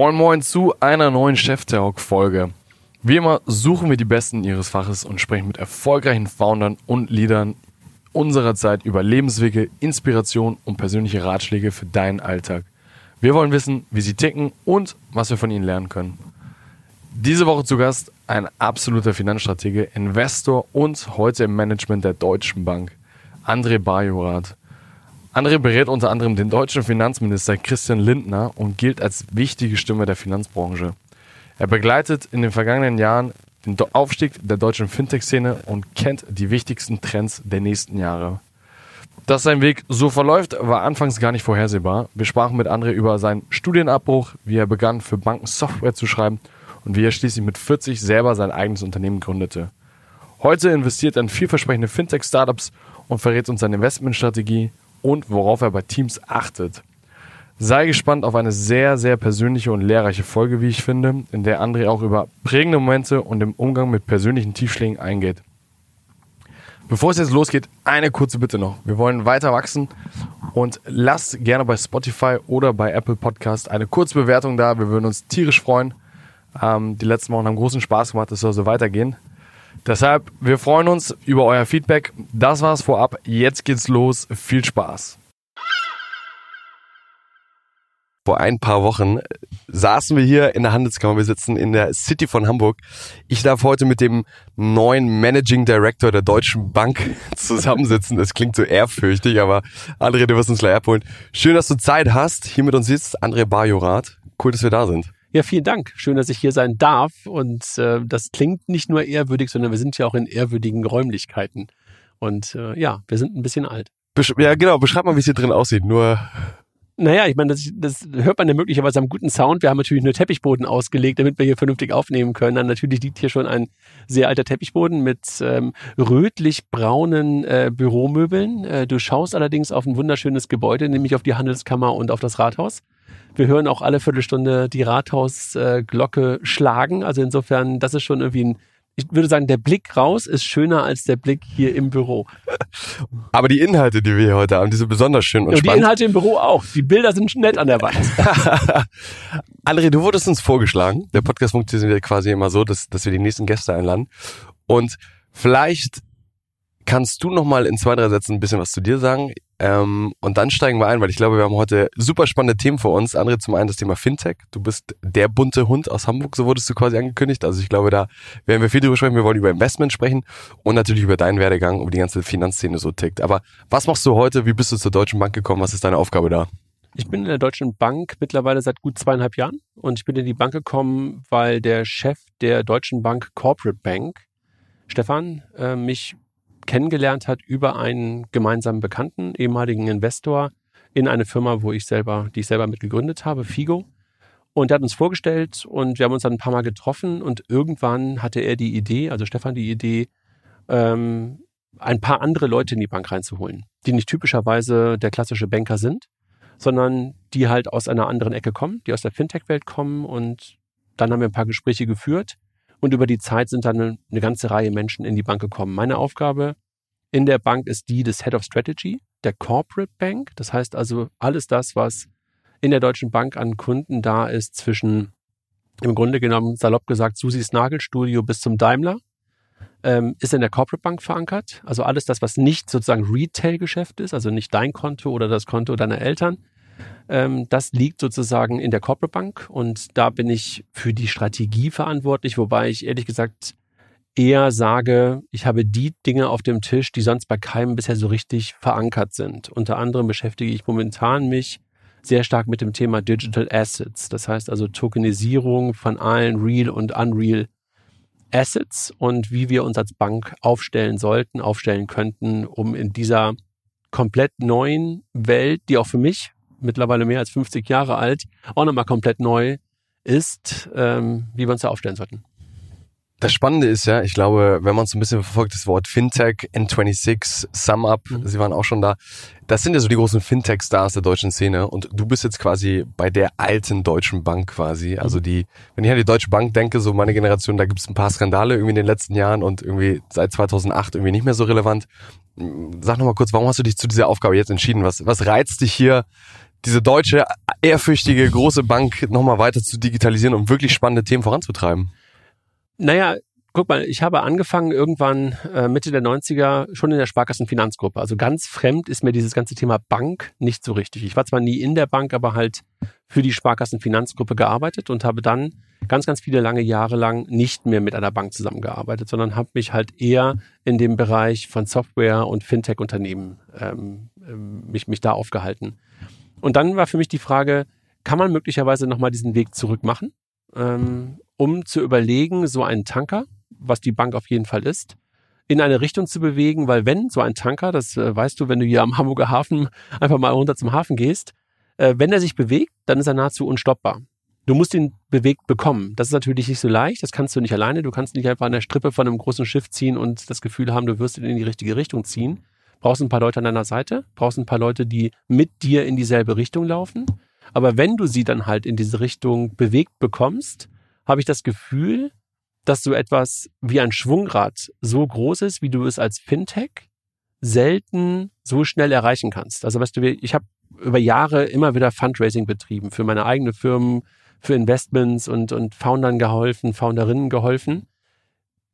Moin Moin zu einer neuen Chef Talk Folge. Wie immer suchen wir die Besten ihres Faches und sprechen mit erfolgreichen Foundern und Leadern unserer Zeit über Lebenswege, Inspiration und persönliche Ratschläge für deinen Alltag. Wir wollen wissen, wie sie ticken und was wir von ihnen lernen können. Diese Woche zu Gast ein absoluter Finanzstratege, Investor und heute im Management der Deutschen Bank, André Bajorath. André berät unter anderem den deutschen Finanzminister Christian Lindner und gilt als wichtige Stimme der Finanzbranche. Er begleitet in den vergangenen Jahren den Aufstieg der deutschen Fintech-Szene und kennt die wichtigsten Trends der nächsten Jahre. Dass sein Weg so verläuft, war anfangs gar nicht vorhersehbar. Wir sprachen mit André über seinen Studienabbruch, wie er begann, für Banken Software zu schreiben und wie er schließlich mit 40 selber sein eigenes Unternehmen gründete. Heute investiert er in vielversprechende Fintech-Startups und verrät uns seine Investmentstrategie und worauf er bei Teams achtet. Sei gespannt auf eine sehr, sehr persönliche und lehrreiche Folge, wie ich finde, in der André auch über prägende Momente und den Umgang mit persönlichen Tiefschlägen eingeht. Bevor es jetzt losgeht, eine kurze Bitte noch. Wir wollen weiter wachsen und lasst gerne bei Spotify oder bei Apple Podcast eine kurze Bewertung da. Wir würden uns tierisch freuen. Ähm, die letzten Wochen haben großen Spaß gemacht, es soll so weitergehen. Deshalb, wir freuen uns über euer Feedback. Das war's vorab. Jetzt geht's los. Viel Spaß. Vor ein paar Wochen saßen wir hier in der Handelskammer. Wir sitzen in der City von Hamburg. Ich darf heute mit dem neuen Managing Director der Deutschen Bank zusammensitzen. Das klingt so ehrfürchtig, aber André, du wirst uns gleich abholen. Schön, dass du Zeit hast. Hier mit uns sitzt André Bajorath. Cool, dass wir da sind. Ja, vielen Dank. Schön, dass ich hier sein darf. Und äh, das klingt nicht nur ehrwürdig, sondern wir sind ja auch in ehrwürdigen Räumlichkeiten. Und äh, ja, wir sind ein bisschen alt. Besch ja, genau. Beschreib mal, wie es hier drin aussieht. Nur naja, ich meine, das, das hört man ja möglicherweise am guten Sound. Wir haben natürlich nur Teppichboden ausgelegt, damit wir hier vernünftig aufnehmen können. Dann natürlich liegt hier schon ein sehr alter Teppichboden mit ähm, rötlich-braunen äh, Büromöbeln. Äh, du schaust allerdings auf ein wunderschönes Gebäude, nämlich auf die Handelskammer und auf das Rathaus. Wir hören auch alle Viertelstunde die Rathausglocke äh, schlagen. Also insofern, das ist schon irgendwie ein ich würde sagen, der Blick raus ist schöner als der Blick hier im Büro. Aber die Inhalte, die wir hier heute haben, die sind besonders schön und ja, spannend. Die Inhalte im Büro auch. Die Bilder sind nett an der Wand. André, du wurdest uns vorgeschlagen. Der Podcast funktioniert quasi immer so, dass, dass wir die nächsten Gäste einladen. Und vielleicht kannst du noch mal in zwei, drei Sätzen ein bisschen was zu dir sagen. Ähm, und dann steigen wir ein, weil ich glaube, wir haben heute super spannende Themen vor uns. Andere zum einen das Thema Fintech. Du bist der bunte Hund aus Hamburg, so wurdest du quasi angekündigt. Also ich glaube, da werden wir viel drüber sprechen. Wir wollen über Investment sprechen und natürlich über deinen Werdegang, über die ganze Finanzszene so tickt. Aber was machst du heute? Wie bist du zur Deutschen Bank gekommen? Was ist deine Aufgabe da? Ich bin in der Deutschen Bank mittlerweile seit gut zweieinhalb Jahren und ich bin in die Bank gekommen, weil der Chef der Deutschen Bank Corporate Bank, Stefan, äh, mich kennengelernt hat über einen gemeinsamen Bekannten, ehemaligen Investor in eine Firma, wo ich selber, die ich selber mit gegründet habe, Figo. Und er hat uns vorgestellt und wir haben uns dann ein paar Mal getroffen und irgendwann hatte er die Idee, also Stefan die Idee, ähm, ein paar andere Leute in die Bank reinzuholen, die nicht typischerweise der klassische Banker sind, sondern die halt aus einer anderen Ecke kommen, die aus der Fintech-Welt kommen und dann haben wir ein paar Gespräche geführt und über die Zeit sind dann eine, ganze Reihe Menschen in die Bank gekommen. Meine Aufgabe in der Bank ist die des Head of Strategy, der Corporate Bank. Das heißt also alles das, was in der Deutschen Bank an Kunden da ist, zwischen im Grunde genommen salopp gesagt Susis Nagelstudio bis zum Daimler, ähm, ist in der Corporate Bank verankert. Also alles das, was nicht sozusagen Retail-Geschäft ist, also nicht dein Konto oder das Konto deiner Eltern, das liegt sozusagen in der Corporate Bank und da bin ich für die Strategie verantwortlich, wobei ich ehrlich gesagt eher sage, ich habe die Dinge auf dem Tisch, die sonst bei keinem bisher so richtig verankert sind. Unter anderem beschäftige ich momentan mich sehr stark mit dem Thema Digital Assets. Das heißt also Tokenisierung von allen Real und Unreal Assets und wie wir uns als Bank aufstellen sollten, aufstellen könnten, um in dieser komplett neuen Welt, die auch für mich mittlerweile mehr als 50 Jahre alt, auch nochmal komplett neu ist, ähm, wie wir uns da aufstellen sollten. Das Spannende ist ja, ich glaube, wenn man so ein bisschen verfolgt, das Wort Fintech, N26, SumUp, mhm. sie waren auch schon da. Das sind ja so die großen Fintech-Stars der deutschen Szene und du bist jetzt quasi bei der alten Deutschen Bank quasi. Also mhm. die, wenn ich an die Deutsche Bank denke, so meine Generation, da gibt es ein paar Skandale irgendwie in den letzten Jahren und irgendwie seit 2008 irgendwie nicht mehr so relevant. Sag nochmal kurz, warum hast du dich zu dieser Aufgabe jetzt entschieden? Was, was reizt dich hier diese deutsche, ehrfürchtige große Bank nochmal weiter zu digitalisieren und wirklich spannende Themen voranzutreiben? Naja, guck mal, ich habe angefangen irgendwann äh, Mitte der 90er schon in der Sparkassenfinanzgruppe. Also ganz fremd ist mir dieses ganze Thema Bank nicht so richtig. Ich war zwar nie in der Bank, aber halt für die Sparkassenfinanzgruppe gearbeitet und habe dann ganz, ganz viele lange Jahre lang nicht mehr mit einer Bank zusammengearbeitet, sondern habe mich halt eher in dem Bereich von Software und Fintech-Unternehmen ähm, ähm, mich, mich da aufgehalten. Und dann war für mich die Frage, kann man möglicherweise nochmal diesen Weg zurück machen, ähm, um zu überlegen, so einen Tanker, was die Bank auf jeden Fall ist, in eine Richtung zu bewegen, weil wenn so ein Tanker, das äh, weißt du, wenn du hier am Hamburger Hafen einfach mal runter zum Hafen gehst, äh, wenn er sich bewegt, dann ist er nahezu unstoppbar. Du musst ihn bewegt bekommen. Das ist natürlich nicht so leicht. Das kannst du nicht alleine. Du kannst nicht einfach an der Strippe von einem großen Schiff ziehen und das Gefühl haben, du wirst ihn in die richtige Richtung ziehen. Brauchst ein paar Leute an deiner Seite, brauchst ein paar Leute, die mit dir in dieselbe Richtung laufen. Aber wenn du sie dann halt in diese Richtung bewegt bekommst, habe ich das Gefühl, dass so etwas wie ein Schwungrad so groß ist, wie du es als Fintech selten so schnell erreichen kannst. Also weißt du, ich habe über Jahre immer wieder Fundraising betrieben, für meine eigene Firmen, für Investments und, und Foundern geholfen, Founderinnen geholfen,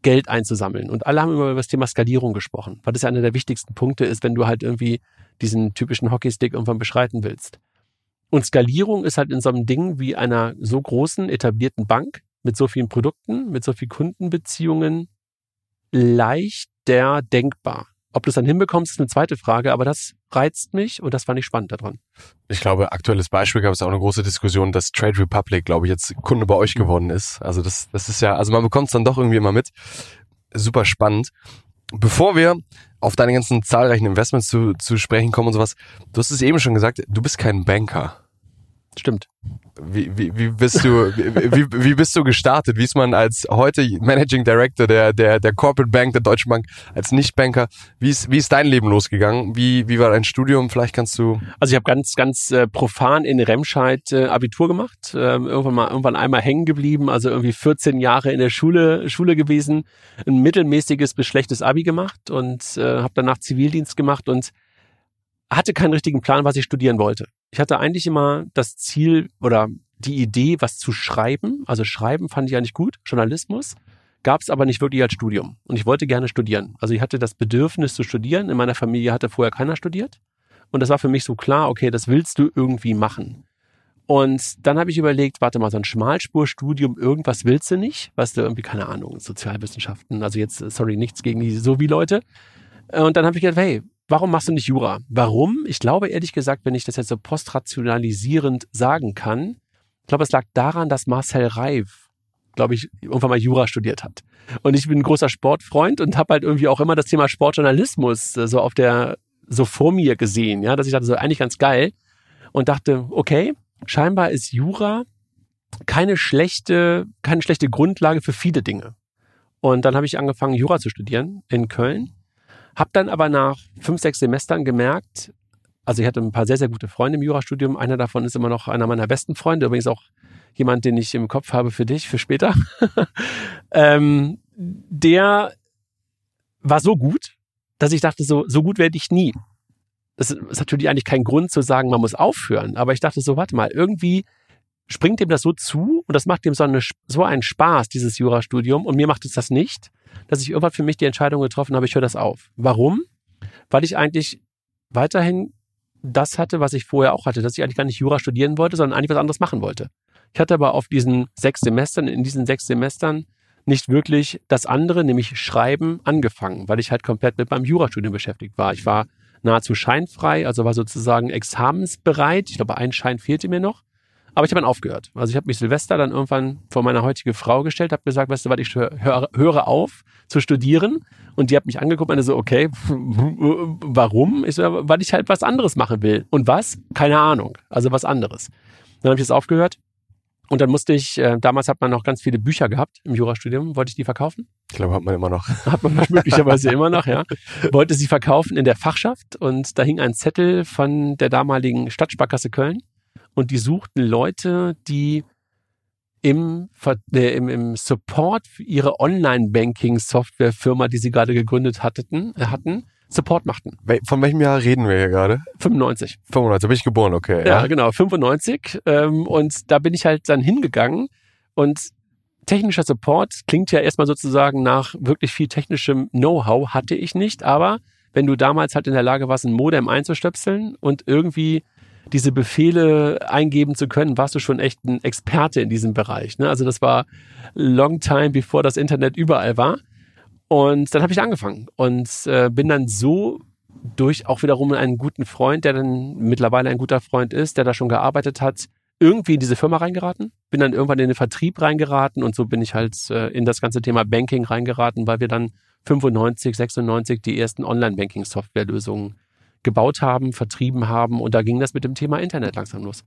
Geld einzusammeln. Und alle haben immer über das Thema Skalierung gesprochen, weil das ja einer der wichtigsten Punkte ist, wenn du halt irgendwie diesen typischen Hockeystick irgendwann beschreiten willst. Und Skalierung ist halt in so einem Ding wie einer so großen, etablierten Bank mit so vielen Produkten, mit so vielen Kundenbeziehungen leichter denkbar. Ob du es dann hinbekommst, ist eine zweite Frage, aber das reizt mich und das fand ich spannend daran. Ich glaube, aktuelles Beispiel gab es auch eine große Diskussion, dass Trade Republic, glaube ich, jetzt Kunde bei euch mhm. geworden ist. Also das, das ist ja, also man bekommt es dann doch irgendwie immer mit. Super spannend. Bevor wir auf deine ganzen zahlreichen Investments zu, zu sprechen kommen und sowas, du hast es eben schon gesagt, du bist kein Banker. Stimmt. Wie, wie, wie bist du wie, wie bist du gestartet? Wie ist man als heute Managing Director der der der Corporate Bank der Deutschen Bank als Nichtbanker? Wie ist wie ist dein Leben losgegangen? Wie wie war dein Studium? Vielleicht kannst du Also ich habe ganz ganz äh, profan in Remscheid äh, Abitur gemacht, ähm, irgendwann mal irgendwann einmal hängen geblieben, also irgendwie 14 Jahre in der Schule Schule gewesen, ein mittelmäßiges bis schlechtes Abi gemacht und äh, habe danach Zivildienst gemacht und hatte keinen richtigen Plan, was ich studieren wollte. Ich hatte eigentlich immer das Ziel oder die Idee, was zu schreiben. Also schreiben fand ich eigentlich gut, Journalismus. Gab es aber nicht wirklich als Studium. Und ich wollte gerne studieren. Also ich hatte das Bedürfnis zu studieren. In meiner Familie hatte vorher keiner studiert. Und das war für mich so klar, okay, das willst du irgendwie machen. Und dann habe ich überlegt, warte mal, so ein Schmalspurstudium, irgendwas willst du nicht? Weißt du, irgendwie, keine Ahnung, Sozialwissenschaften. Also jetzt, sorry, nichts gegen die so wie Leute. Und dann habe ich gedacht, hey, Warum machst du nicht Jura? Warum? Ich glaube ehrlich gesagt, wenn ich das jetzt so postrationalisierend sagen kann, ich glaube, es lag daran, dass Marcel Reif, glaube ich, irgendwann mal Jura studiert hat. Und ich bin ein großer Sportfreund und habe halt irgendwie auch immer das Thema Sportjournalismus äh, so auf der, so vor mir gesehen, ja, dass ich dachte, so eigentlich ganz geil und dachte, okay, scheinbar ist Jura keine schlechte, keine schlechte Grundlage für viele Dinge. Und dann habe ich angefangen, Jura zu studieren in Köln hab dann aber nach fünf, sechs Semestern gemerkt, also ich hatte ein paar sehr, sehr gute Freunde im Jurastudium. Einer davon ist immer noch einer meiner besten Freunde, übrigens auch jemand, den ich im Kopf habe für dich, für später. ähm, der war so gut, dass ich dachte, so, so gut werde ich nie. Das ist natürlich eigentlich kein Grund zu sagen, man muss aufhören. Aber ich dachte so, warte mal, irgendwie springt dem das so zu und das macht dem so, eine, so einen Spaß, dieses Jurastudium. Und mir macht es das nicht dass ich irgendwann für mich die Entscheidung getroffen habe, ich höre das auf. Warum? Weil ich eigentlich weiterhin das hatte, was ich vorher auch hatte, dass ich eigentlich gar nicht Jura studieren wollte, sondern eigentlich was anderes machen wollte. Ich hatte aber auf diesen sechs Semestern, in diesen sechs Semestern nicht wirklich das andere, nämlich Schreiben, angefangen, weil ich halt komplett mit meinem Jurastudium beschäftigt war. Ich war nahezu scheinfrei, also war sozusagen examensbereit. Ich glaube, ein Schein fehlte mir noch. Aber ich habe dann aufgehört. Also ich habe mich Silvester dann irgendwann vor meine heutige Frau gestellt, habe gesagt, weißt du was, ich höre, höre auf zu studieren. Und die hat mich angeguckt und so, okay, warum? Ich so, weil ich halt was anderes machen will. Und was? Keine Ahnung. Also was anderes. Dann habe ich das aufgehört. Und dann musste ich, äh, damals hat man noch ganz viele Bücher gehabt im Jurastudium, wollte ich die verkaufen? Ich glaube, hat man immer noch. Hat man möglicherweise immer noch, ja. Wollte sie verkaufen in der Fachschaft und da hing ein Zettel von der damaligen Stadtsparkasse Köln und die suchten Leute, die im, äh, im, im Support für ihre Online-Banking-Software-Firma, die sie gerade gegründet hatten, äh, hatten, Support machten. Von welchem Jahr reden wir hier gerade? 95. 95, da bin ich geboren, okay. Ja, genau, 95. Ähm, und da bin ich halt dann hingegangen und technischer Support klingt ja erstmal sozusagen nach wirklich viel technischem Know-how, hatte ich nicht, aber wenn du damals halt in der Lage warst, ein Modem einzustöpseln und irgendwie diese Befehle eingeben zu können, warst du schon echt ein Experte in diesem Bereich. Ne? Also das war long time bevor das Internet überall war. Und dann habe ich angefangen und äh, bin dann so durch auch wiederum einen guten Freund, der dann mittlerweile ein guter Freund ist, der da schon gearbeitet hat, irgendwie in diese Firma reingeraten. Bin dann irgendwann in den Vertrieb reingeraten und so bin ich halt äh, in das ganze Thema Banking reingeraten, weil wir dann 95, 96 die ersten Online-Banking-Softwarelösungen gebaut haben, vertrieben haben und da ging das mit dem Thema Internet langsam los.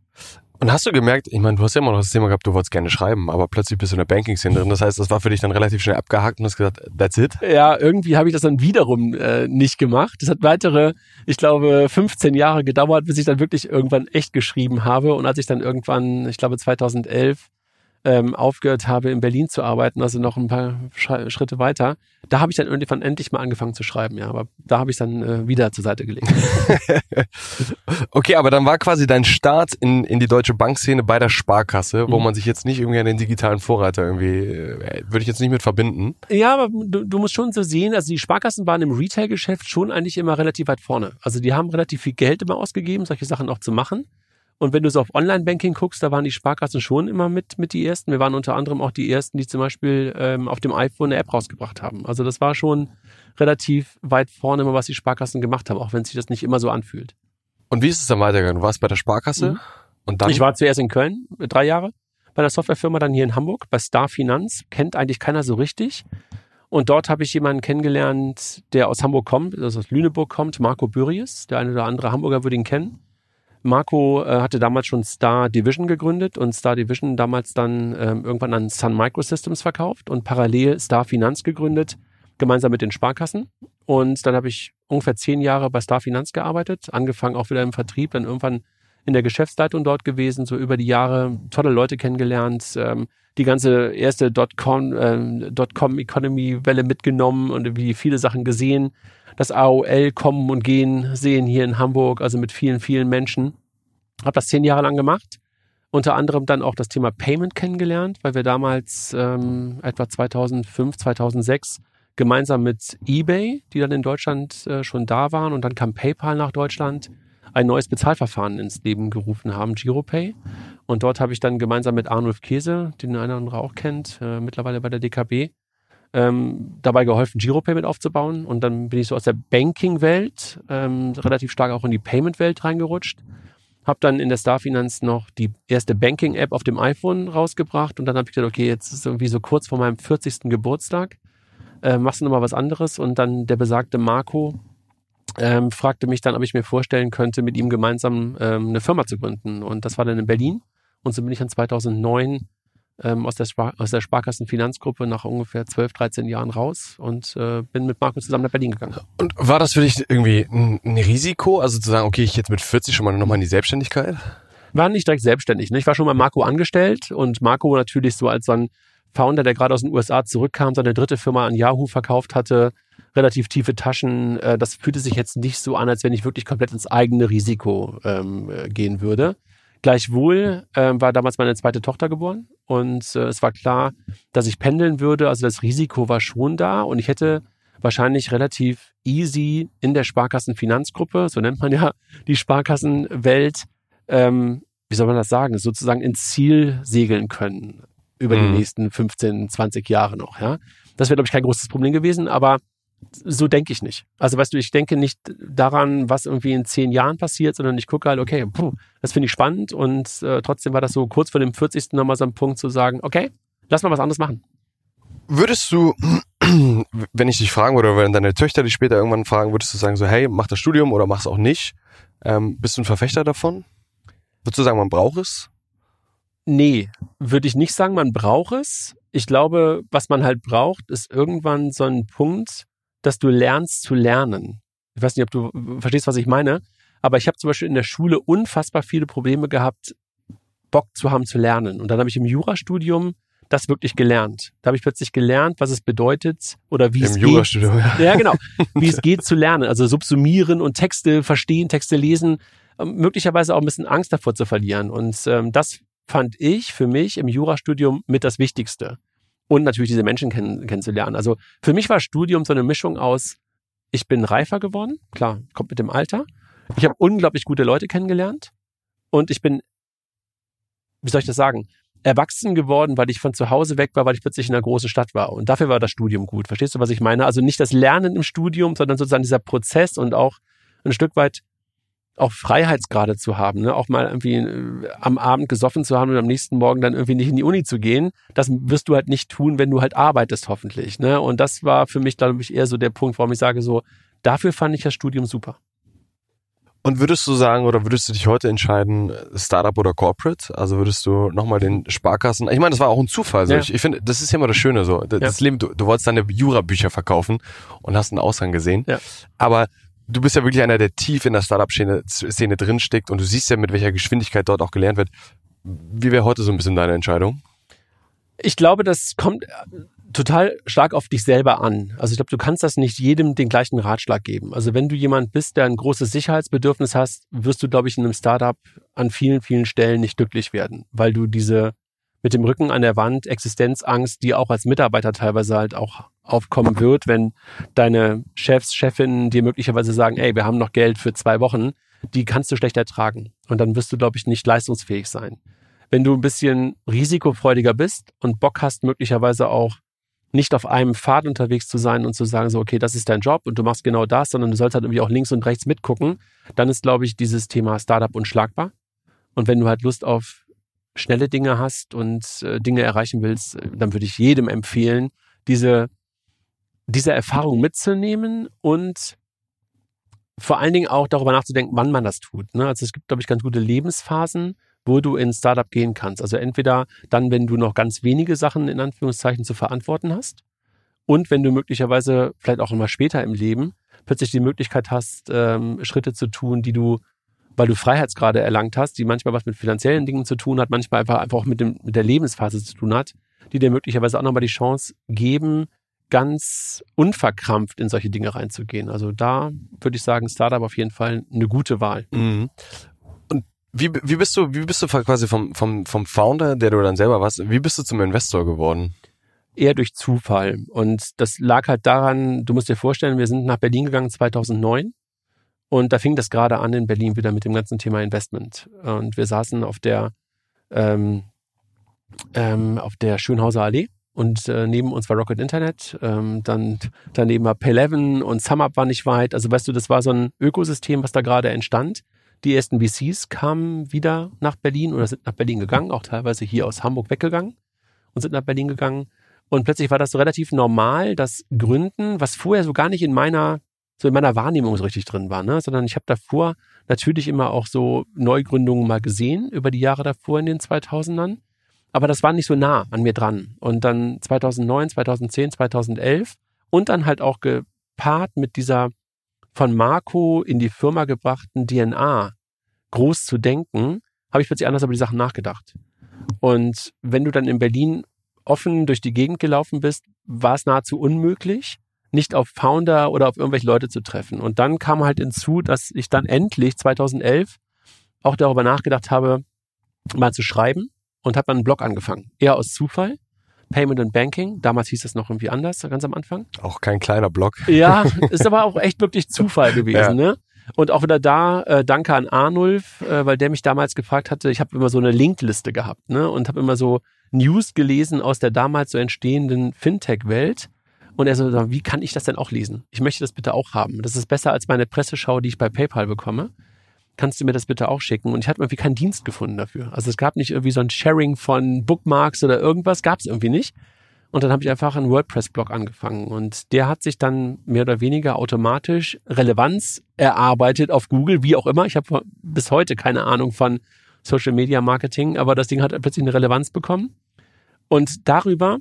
Und hast du gemerkt, ich meine, du hast ja immer noch das Thema gehabt, du wolltest gerne schreiben, aber plötzlich bist du in der Banking-Szene drin. Das heißt, das war für dich dann relativ schnell abgehakt und hast gesagt, that's it. Ja, irgendwie habe ich das dann wiederum äh, nicht gemacht. Das hat weitere, ich glaube, 15 Jahre gedauert, bis ich dann wirklich irgendwann echt geschrieben habe. Und als ich dann irgendwann, ich glaube 2011, ähm, aufgehört habe, in Berlin zu arbeiten, also noch ein paar Sch Schritte weiter, da habe ich dann irgendwann endlich mal angefangen zu schreiben. Ja, aber da habe ich dann äh, wieder zur Seite gelegt. Okay, aber dann war quasi dein Start in, in die deutsche Bankszene bei der Sparkasse, wo Mhm. man sich jetzt nicht irgendwie an den digitalen Vorreiter irgendwie, äh, würde ich jetzt nicht mit verbinden. Ja, aber du, du musst schon so sehen, also die Sparkassen waren im Retail-Geschäft schon eigentlich immer relativ weit vorne. Also die haben relativ viel Geld immer ausgegeben, solche Sachen auch zu machen. Und wenn du so auf Online-Banking guckst, da waren die Sparkassen schon immer mit, mit die ersten. Wir waren unter anderem auch die ersten, die zum Beispiel ähm, auf dem iPhone eine App rausgebracht haben. Also das war schon relativ weit vorne, immer was die Sparkassen gemacht haben, auch wenn sich das nicht immer so anfühlt. Und wie ist es dann weitergegangen? Du warst bei der Sparkasse Mhm. und dann? Ich war zuerst in Köln, drei Jahre, bei der Softwarefirma, dann hier in Hamburg, bei Star Finanz, kennt eigentlich keiner so richtig. Und dort habe ich jemanden kennengelernt, der aus Hamburg kommt, also aus Lüneburg kommt, Marco Bürius. Der eine oder andere Hamburger würde ihn kennen. Marco äh, hatte damals schon Star Division gegründet und Star Division damals dann ähm, irgendwann an Sun Microsystems verkauft und parallel Star Finanz gegründet, gemeinsam mit den Sparkassen. Und dann habe ich ungefähr zehn Jahre bei Star Finanz gearbeitet, angefangen auch wieder im Vertrieb, dann irgendwann in der Geschäftsleitung dort gewesen, so über die Jahre tolle Leute kennengelernt, ähm, die ganze erste Dotcom, ähm, Dotcom Economy Welle mitgenommen und wie viele Sachen gesehen, das AOL kommen und gehen sehen hier in Hamburg, also mit vielen, vielen Menschen. Habe das zehn Jahre lang gemacht. Unter anderem dann auch das Thema Payment kennengelernt, weil wir damals ähm, etwa 2005, 2006 gemeinsam mit eBay, die dann in Deutschland äh, schon da waren und dann kam PayPal nach Deutschland, ein neues Bezahlverfahren ins Leben gerufen haben, GiroPay. Und dort habe ich dann gemeinsam mit Arnulf Käse, den einer oder andere auch kennt, äh, mittlerweile bei der DKB, ähm, dabei geholfen, GiroPay mit aufzubauen. Und dann bin ich so aus der Banking-Welt ähm, relativ stark auch in die Payment-Welt reingerutscht. Habe dann in der Starfinanz noch die erste Banking-App auf dem iPhone rausgebracht und dann habe ich gedacht, okay, jetzt ist irgendwie so kurz vor meinem 40. Geburtstag, äh, machst du nochmal was anderes und dann der besagte Marco ähm, fragte mich dann, ob ich mir vorstellen könnte, mit ihm gemeinsam ähm, eine Firma zu gründen und das war dann in Berlin und so bin ich dann 2009 ähm, aus, der Spar aus der Sparkassenfinanzgruppe nach ungefähr 12, 13 Jahren raus und äh, bin mit Marco zusammen nach Berlin gegangen. Und war das für dich irgendwie ein, ein Risiko? Also zu sagen, okay, ich jetzt mit 40 schon mal nochmal in die Selbstständigkeit? war nicht direkt selbstständig. Ne? Ich war schon bei Marco angestellt und Marco natürlich so als so ein Founder, der gerade aus den USA zurückkam, seine dritte Firma an Yahoo verkauft hatte, relativ tiefe Taschen. Äh, das fühlte sich jetzt nicht so an, als wenn ich wirklich komplett ins eigene Risiko ähm, äh, gehen würde. Gleichwohl ähm, war damals meine zweite Tochter geboren und äh, es war klar, dass ich pendeln würde. Also das Risiko war schon da und ich hätte wahrscheinlich relativ easy in der Sparkassenfinanzgruppe, so nennt man ja die Sparkassenwelt, ähm, wie soll man das sagen, sozusagen ins Ziel segeln können über Mhm. die nächsten 15, 20 Jahre noch. Ja, das wäre glaube ich kein großes Problem gewesen, aber so denke ich nicht. Also weißt du, ich denke nicht daran, was irgendwie in zehn Jahren passiert, sondern ich gucke halt, okay, puh, das finde ich spannend und äh, trotzdem war das so kurz vor dem 40. nochmal so ein Punkt zu sagen, okay, lass mal was anderes machen. Würdest du, wenn ich dich fragen würde, oder wenn deine Töchter dich später irgendwann fragen, würdest du sagen so, hey, mach das Studium oder mach es auch nicht? Ähm, bist du ein Verfechter davon? Würdest du sagen, man braucht es? Nee, würde ich nicht sagen, man braucht es. Ich glaube, was man halt braucht, ist irgendwann so ein Punkt, dass du lernst zu lernen. Ich weiß nicht, ob du verstehst, was ich meine, aber ich habe zum Beispiel in der Schule unfassbar viele Probleme gehabt, Bock zu haben zu lernen. Und dann habe ich im Jurastudium das wirklich gelernt. Da habe ich plötzlich gelernt, was es bedeutet oder wie Im es geht. ja. Ja, genau. Wie es geht zu lernen. Also subsumieren und Texte verstehen, Texte lesen, ähm, möglicherweise auch ein bisschen Angst davor zu verlieren. Und ähm, das fand ich für mich im Jurastudium mit das Wichtigste. Und natürlich diese Menschen kenn kennenzulernen. Also für mich war Studium so eine Mischung aus, ich bin reifer geworden, klar, kommt mit dem Alter. Ich habe unglaublich gute Leute kennengelernt und ich bin, wie soll ich das sagen, erwachsen geworden, weil ich von zu Hause weg war, weil ich plötzlich in einer großen Stadt war. Und dafür war das Studium gut. Verstehst du, was ich meine? Also nicht das Lernen im Studium, sondern sozusagen dieser Prozess und auch ein Stück weit auch Freiheitsgrade zu haben, ne? auch mal irgendwie äh, am Abend gesoffen zu haben und am nächsten Morgen dann irgendwie nicht in die Uni zu gehen. Das wirst du halt nicht tun, wenn du halt arbeitest, hoffentlich. Ne? Und das war für mich, glaube ich, eher so der Punkt, warum ich sage, so, dafür fand ich das Studium super. Und würdest du sagen, oder würdest du dich heute entscheiden, Startup oder Corporate? Also würdest du nochmal den Sparkassen, ich meine, das war auch ein Zufall. So. Ja. Ich, ich finde, das ist ja immer das Schöne so. Das, das Leben, du, du wolltest deine Jura-Bücher verkaufen und hast einen Aushang gesehen. Ja. Aber du bist ja wirklich einer, der tief in der Startup-Szene Szene drinsteckt und du siehst ja, mit welcher Geschwindigkeit dort auch gelernt wird. Wie wäre heute so ein bisschen deine Entscheidung? Ich glaube, das kommt äh, total stark auf dich selber an. Also ich glaube, du kannst das nicht jedem den gleichen Ratschlag geben. Also wenn du jemand bist, der ein großes Sicherheitsbedürfnis hast, wirst du, glaube ich, in einem Startup an vielen, vielen Stellen nicht glücklich werden, weil du diese mit dem Rücken an der Wand Existenzangst, die auch als Mitarbeiter teilweise halt auch aufkommen wird, wenn deine Chefs, Chefinnen dir möglicherweise sagen, ey, wir haben noch Geld für zwei Wochen, die kannst du schlecht ertragen. Und dann wirst du, glaube ich, nicht leistungsfähig sein. Wenn du ein bisschen risikofreudiger bist und Bock hast, möglicherweise auch nicht auf einem Pfad unterwegs zu sein und zu sagen, so, okay, das ist dein Job und du machst genau das, sondern du sollst halt irgendwie auch links und rechts mitgucken, dann ist, glaube ich, dieses Thema Startup unschlagbar. Und wenn du halt Lust auf schnelle Dinge hast und äh, Dinge erreichen willst, äh, dann würde ich jedem empfehlen, diese, diese Erfahrung mitzunehmen und vor allen Dingen auch darüber nachzudenken, wann man das tut. Ne? Also es gibt, glaube ich, ganz gute Lebensphasen, wo du in Startup gehen kannst. Also entweder dann, wenn du noch ganz wenige Sachen in Anführungszeichen zu verantworten hast und wenn du möglicherweise vielleicht auch immer später im Leben plötzlich die Möglichkeit hast, ähm, Schritte zu tun, die du, weil du Freiheitsgrade erlangt hast, die manchmal was mit finanziellen Dingen zu tun hat, manchmal einfach, einfach auch mit, dem, mit der Lebensphase zu tun hat, die dir möglicherweise auch nochmal die Chance geben, ganz unverkrampft in solche Dinge reinzugehen. Also da würde ich sagen, Startup auf jeden Fall eine gute Wahl. Mhm. Und wie, wie bist du, wie bist du quasi vom, vom, vom Founder, der du dann selber warst, wie bist du zum Investor geworden? Eher durch Zufall. Und das lag halt daran, du musst dir vorstellen, wir sind nach Berlin gegangen 2009 und da fing das gerade an in Berlin wieder mit dem ganzen Thema Investment. Und wir saßen auf der, ähm, ähm, auf der Schönhauser Allee und äh, neben uns war Rocket Internet, ähm, dann daneben war Pay11 und SumUp war nicht weit. Also weißt du, das war so ein Ökosystem, was da gerade entstand. Die ersten VCs kamen wieder nach Berlin oder sind nach Berlin gegangen, auch teilweise hier aus Hamburg weggegangen und sind nach Berlin gegangen. Und plötzlich war das so relativ normal, das Gründen, was vorher so gar nicht in meiner so in meiner Wahrnehmung so richtig drin war, ne? sondern ich habe davor natürlich immer auch so Neugründungen mal gesehen über die Jahre davor in den 2000ern aber das war nicht so nah an mir dran. Und dann 2009, 2010, 2011 und dann halt auch gepaart mit dieser von Marco in die Firma gebrachten DNA groß zu denken, habe ich plötzlich anders über die Sachen nachgedacht. Und wenn du dann in Berlin offen durch die Gegend gelaufen bist, war es nahezu unmöglich, nicht auf Founder oder auf irgendwelche Leute zu treffen. Und dann kam halt hinzu, dass ich dann endlich 2011 auch darüber nachgedacht habe, mal zu schreiben und habe dann einen Blog angefangen. Eher aus Zufall. Payment and Banking. Damals hieß es noch irgendwie anders, ganz am Anfang. Auch kein kleiner Blog. Ja, ist aber auch echt wirklich Zufall gewesen, Ja. ne? Und auch wieder da, äh, danke an Arnulf, äh, weil der mich damals gefragt hatte, ich habe immer so eine Linkliste gehabt, ne? Und habe immer so News gelesen aus der damals so entstehenden Fintech-Welt. Und er so, wie kann ich das denn auch lesen? Ich möchte das bitte auch haben. Das ist besser als meine Presseschau, die ich bei PayPal bekomme. Kannst du mir das bitte auch schicken? Und ich hatte irgendwie keinen Dienst gefunden dafür. Also es gab nicht irgendwie so ein Sharing von Bookmarks oder irgendwas, gab es irgendwie nicht. Und dann habe ich einfach einen WordPress-Blog angefangen. Und der hat sich dann mehr oder weniger automatisch Relevanz erarbeitet auf Google, wie auch immer. Ich habe bis heute keine Ahnung von Social Media Marketing, aber das Ding hat plötzlich eine Relevanz bekommen. Und darüber,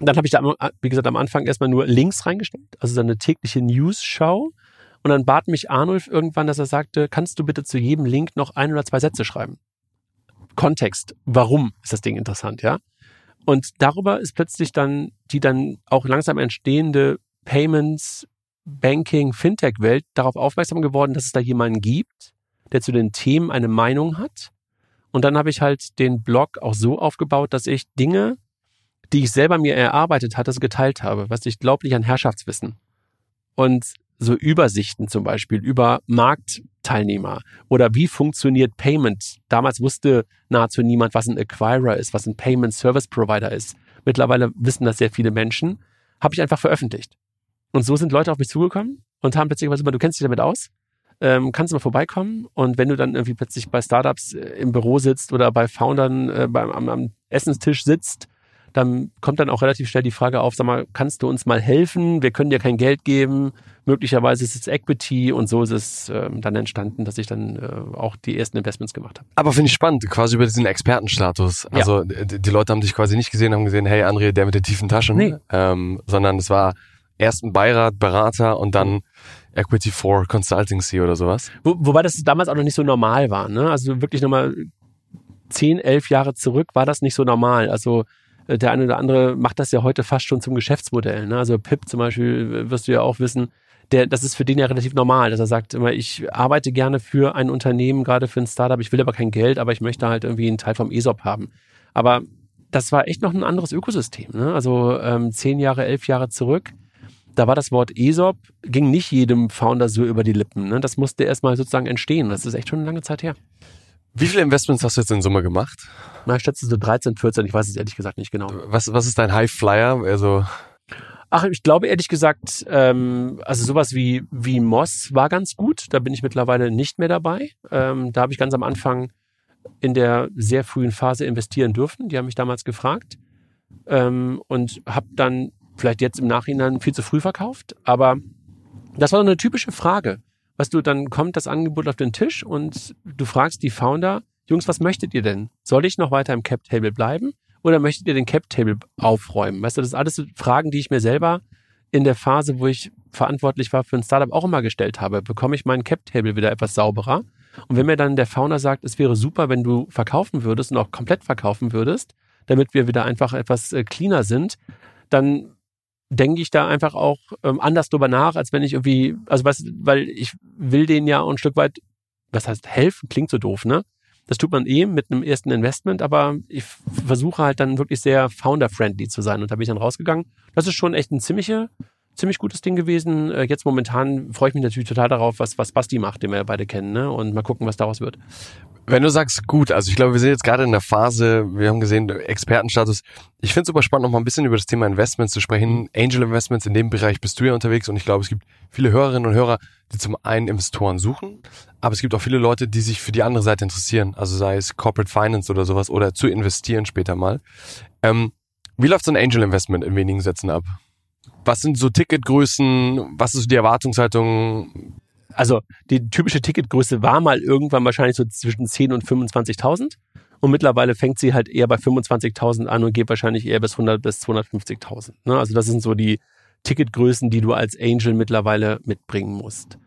dann habe ich da, wie gesagt, am Anfang erstmal nur Links reingestellt, also so eine tägliche News-Show. Und dann bat mich Arnulf irgendwann, dass er sagte, kannst du bitte zu jedem Link noch ein oder zwei Sätze schreiben? Kontext. Warum ist das Ding interessant, ja? Und darüber ist plötzlich dann die dann auch langsam entstehende Payments, Banking, Fintech-Welt darauf aufmerksam geworden, dass es da jemanden gibt, der zu den Themen eine Meinung hat. Und dann habe ich halt den Blog auch so aufgebaut, dass ich Dinge, die ich selber mir erarbeitet hatte, geteilt habe, was ich glaube nicht an Herrschaftswissen. Und so Übersichten zum Beispiel über Marktteilnehmer oder wie funktioniert Payment. Damals wusste nahezu niemand, was ein Acquirer ist, was ein Payment Service Provider ist. Mittlerweile wissen das sehr viele Menschen. Habe ich einfach veröffentlicht. Und so sind Leute auf mich zugekommen und haben plötzlich gesagt, du kennst dich damit aus, ähm, kannst du mal vorbeikommen. Und wenn du dann irgendwie plötzlich bei Startups äh, im Büro sitzt oder bei Foundern äh, beim, am, am Essenstisch sitzt dann kommt dann auch relativ schnell die Frage auf, sag mal, kannst du uns mal helfen? Wir können dir kein Geld geben. Möglicherweise ist es Equity und so ist es äh, dann entstanden, dass ich dann äh, auch die ersten Investments gemacht habe. Aber finde ich spannend, quasi über diesen Expertenstatus. Also ja. die Leute haben dich quasi nicht gesehen, haben gesehen, hey André, der mit den tiefen Taschen, nee. ähm, sondern es war erst ein Beirat, Berater und dann Equity for Consulting C oder sowas. Wo, wobei das damals auch noch nicht so normal war. Ne? Also wirklich nochmal zehn, elf Jahre zurück war das nicht so normal. Also der eine oder andere macht das ja heute fast schon zum Geschäftsmodell. Ne? Also Pip zum Beispiel, äh, wirst du ja auch wissen, der, das ist für den ja relativ normal, dass er sagt immer, ich arbeite gerne für ein Unternehmen, gerade für ein Startup, ich will aber kein Geld, aber ich möchte halt irgendwie einen Teil vom ESOP haben. Aber das war echt noch ein anderes Ökosystem. Ne? Also ähm, zehn Jahre, elf Jahre zurück, da war das Wort ESOP, ging nicht jedem Founder so über die Lippen. Ne? Das musste erstmal sozusagen entstehen. Das ist echt schon eine lange Zeit her. Wie viele Investments hast du jetzt in Summe gemacht? Na, ich schätze so 13, 14, ich weiß es ehrlich gesagt nicht genau. Was, was ist dein High Flyer? Also Ach, ich glaube ehrlich gesagt, ähm, also sowas wie, wie Moss war ganz gut. Da bin ich mittlerweile nicht mehr dabei. Ähm, da habe ich ganz am Anfang in der sehr frühen Phase investieren dürfen. Die haben mich damals gefragt. Ähm, und habe dann vielleicht jetzt im Nachhinein viel zu früh verkauft. Aber das war eine typische Frage. Weißt du, dann kommt das Angebot auf den Tisch und du fragst die Founder, Jungs, was möchtet ihr denn? Soll ich noch weiter im Cap Table bleiben oder möchtet ihr den Cap Table aufräumen? Weißt du, das sind alles Fragen, die ich mir selber in der Phase, wo ich verantwortlich war für ein Startup, auch immer gestellt habe. Bekomme ich meinen Cap Table wieder etwas sauberer? Und wenn mir dann der Founder sagt, es wäre super, wenn du verkaufen würdest und auch komplett verkaufen würdest, damit wir wieder einfach etwas äh, cleaner sind, dann denke ich da einfach auch ähm, anders drüber nach, als wenn ich irgendwie, also was, weil ich will denen ja ein Stück weit, was heißt helfen, klingt so doof, ne? Das tut man eh mit einem ersten Investment, aber ich versuche halt dann wirklich sehr founder-friendly zu sein und da bin ich dann rausgegangen. Das ist schon echt ein ziemliche, ziemlich gutes Ding gewesen. Äh, jetzt momentan freue ich mich natürlich total darauf, was, was Basti macht, den wir beide kennen, ne? Und mal gucken, was daraus wird. Wenn du sagst, gut, also ich glaube, wir sind jetzt gerade in der Phase, wir haben gesehen, Expertenstatus. Ich finde es super spannend, noch mal ein bisschen über das Thema Investments zu sprechen. Angel Investments, in dem Bereich bist du ja unterwegs und ich glaube, es gibt viele Hörerinnen und Hörer, die zum einen Investoren suchen, aber es gibt auch viele Leute, die sich für die andere Seite interessieren, also sei es Corporate Finance oder sowas oder zu investieren später mal. Ähm, wie läuft so ein Angel Investment in wenigen Sätzen ab? Was sind so Ticketgrößen? Was ist die Erwartungshaltung? also die typische Ticketgröße war mal irgendwann wahrscheinlich so zwischen 10 und 25.000 und mittlerweile fängt sie halt eher bei 25.000 an und geht wahrscheinlich eher bis 100 bis 250.000. Ne? Also das sind so die Ticketgrößen, die du als Angel mittlerweile mitbringen musst.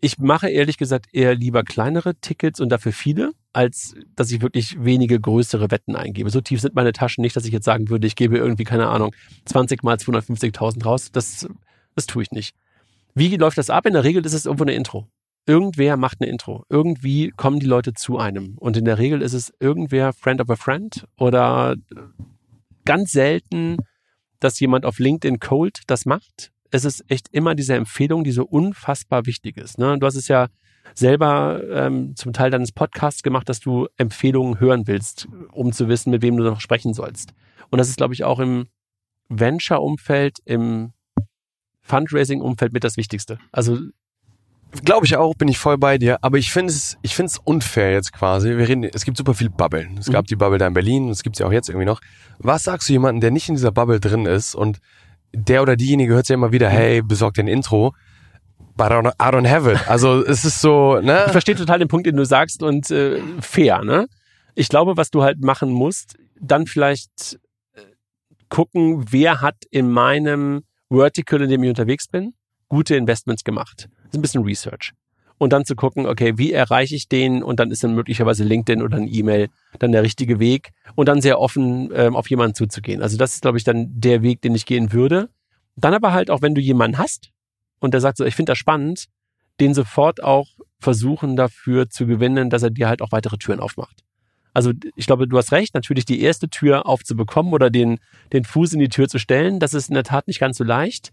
Ich mache ehrlich gesagt eher lieber kleinere Tickets und dafür viele, als dass ich wirklich wenige größere Wetten eingebe. So tief sind meine Taschen nicht, dass ich jetzt sagen würde, ich gebe irgendwie, keine Ahnung, 20 mal 250.000 raus. Das, das tue ich nicht. Wie läuft das ab? In der Regel ist es irgendwo eine Intro. Irgendwer macht eine Intro. Irgendwie kommen die Leute zu einem. Und in der Regel ist es irgendwer Friend of a Friend oder ganz selten, dass jemand auf LinkedIn Cold das macht. Es ist echt immer diese Empfehlung, die so unfassbar wichtig ist. Ne? Du hast es ja selber ähm, zum Teil deines Podcasts gemacht, dass du Empfehlungen hören willst, um zu wissen, mit wem du noch sprechen sollst. Und das ist, glaube ich, auch im Venture-Umfeld, im Fundraising-Umfeld mit das Wichtigste. Also Glaube ich auch, bin ich voll bei dir. Aber ich finde es, ich finde es unfair jetzt quasi. Wir reden, es gibt super viel Bubbeln. Es mhm. gab die Bubble da in Berlin, es gibt sie auch jetzt irgendwie noch. Was sagst du jemandem, der nicht in dieser Bubble drin ist und der oder diejenige hört ja immer wieder, mhm. hey, besorg dir ein Intro. But I don't, I don't have it. Also es ist so, ne? Ich verstehe total den Punkt, den du sagst und äh, fair, ne? Ich glaube, was du halt machen musst, dann vielleicht äh, gucken, wer hat in meinem Vertical, in dem ich unterwegs bin, gute Investments gemacht. Das ist ein bisschen Research. und dann zu gucken, okay, wie erreiche ich den und dann ist dann möglicherweise LinkedIn oder ein E-Mail dann der richtige Weg und dann sehr offen ähm, auf jemanden zuzugehen. Also das ist, glaube ich, dann der Weg, den ich gehen würde. Dann aber halt auch, wenn du jemanden hast und der sagt so, ich finde das spannend, den sofort auch versuchen dafür zu gewinnen, dass er dir halt auch weitere Türen aufmacht. Also ich glaube, du hast recht, natürlich die erste Tür aufzubekommen oder den, den Fuß in die Tür zu stellen, das ist in der Tat nicht ganz so leicht.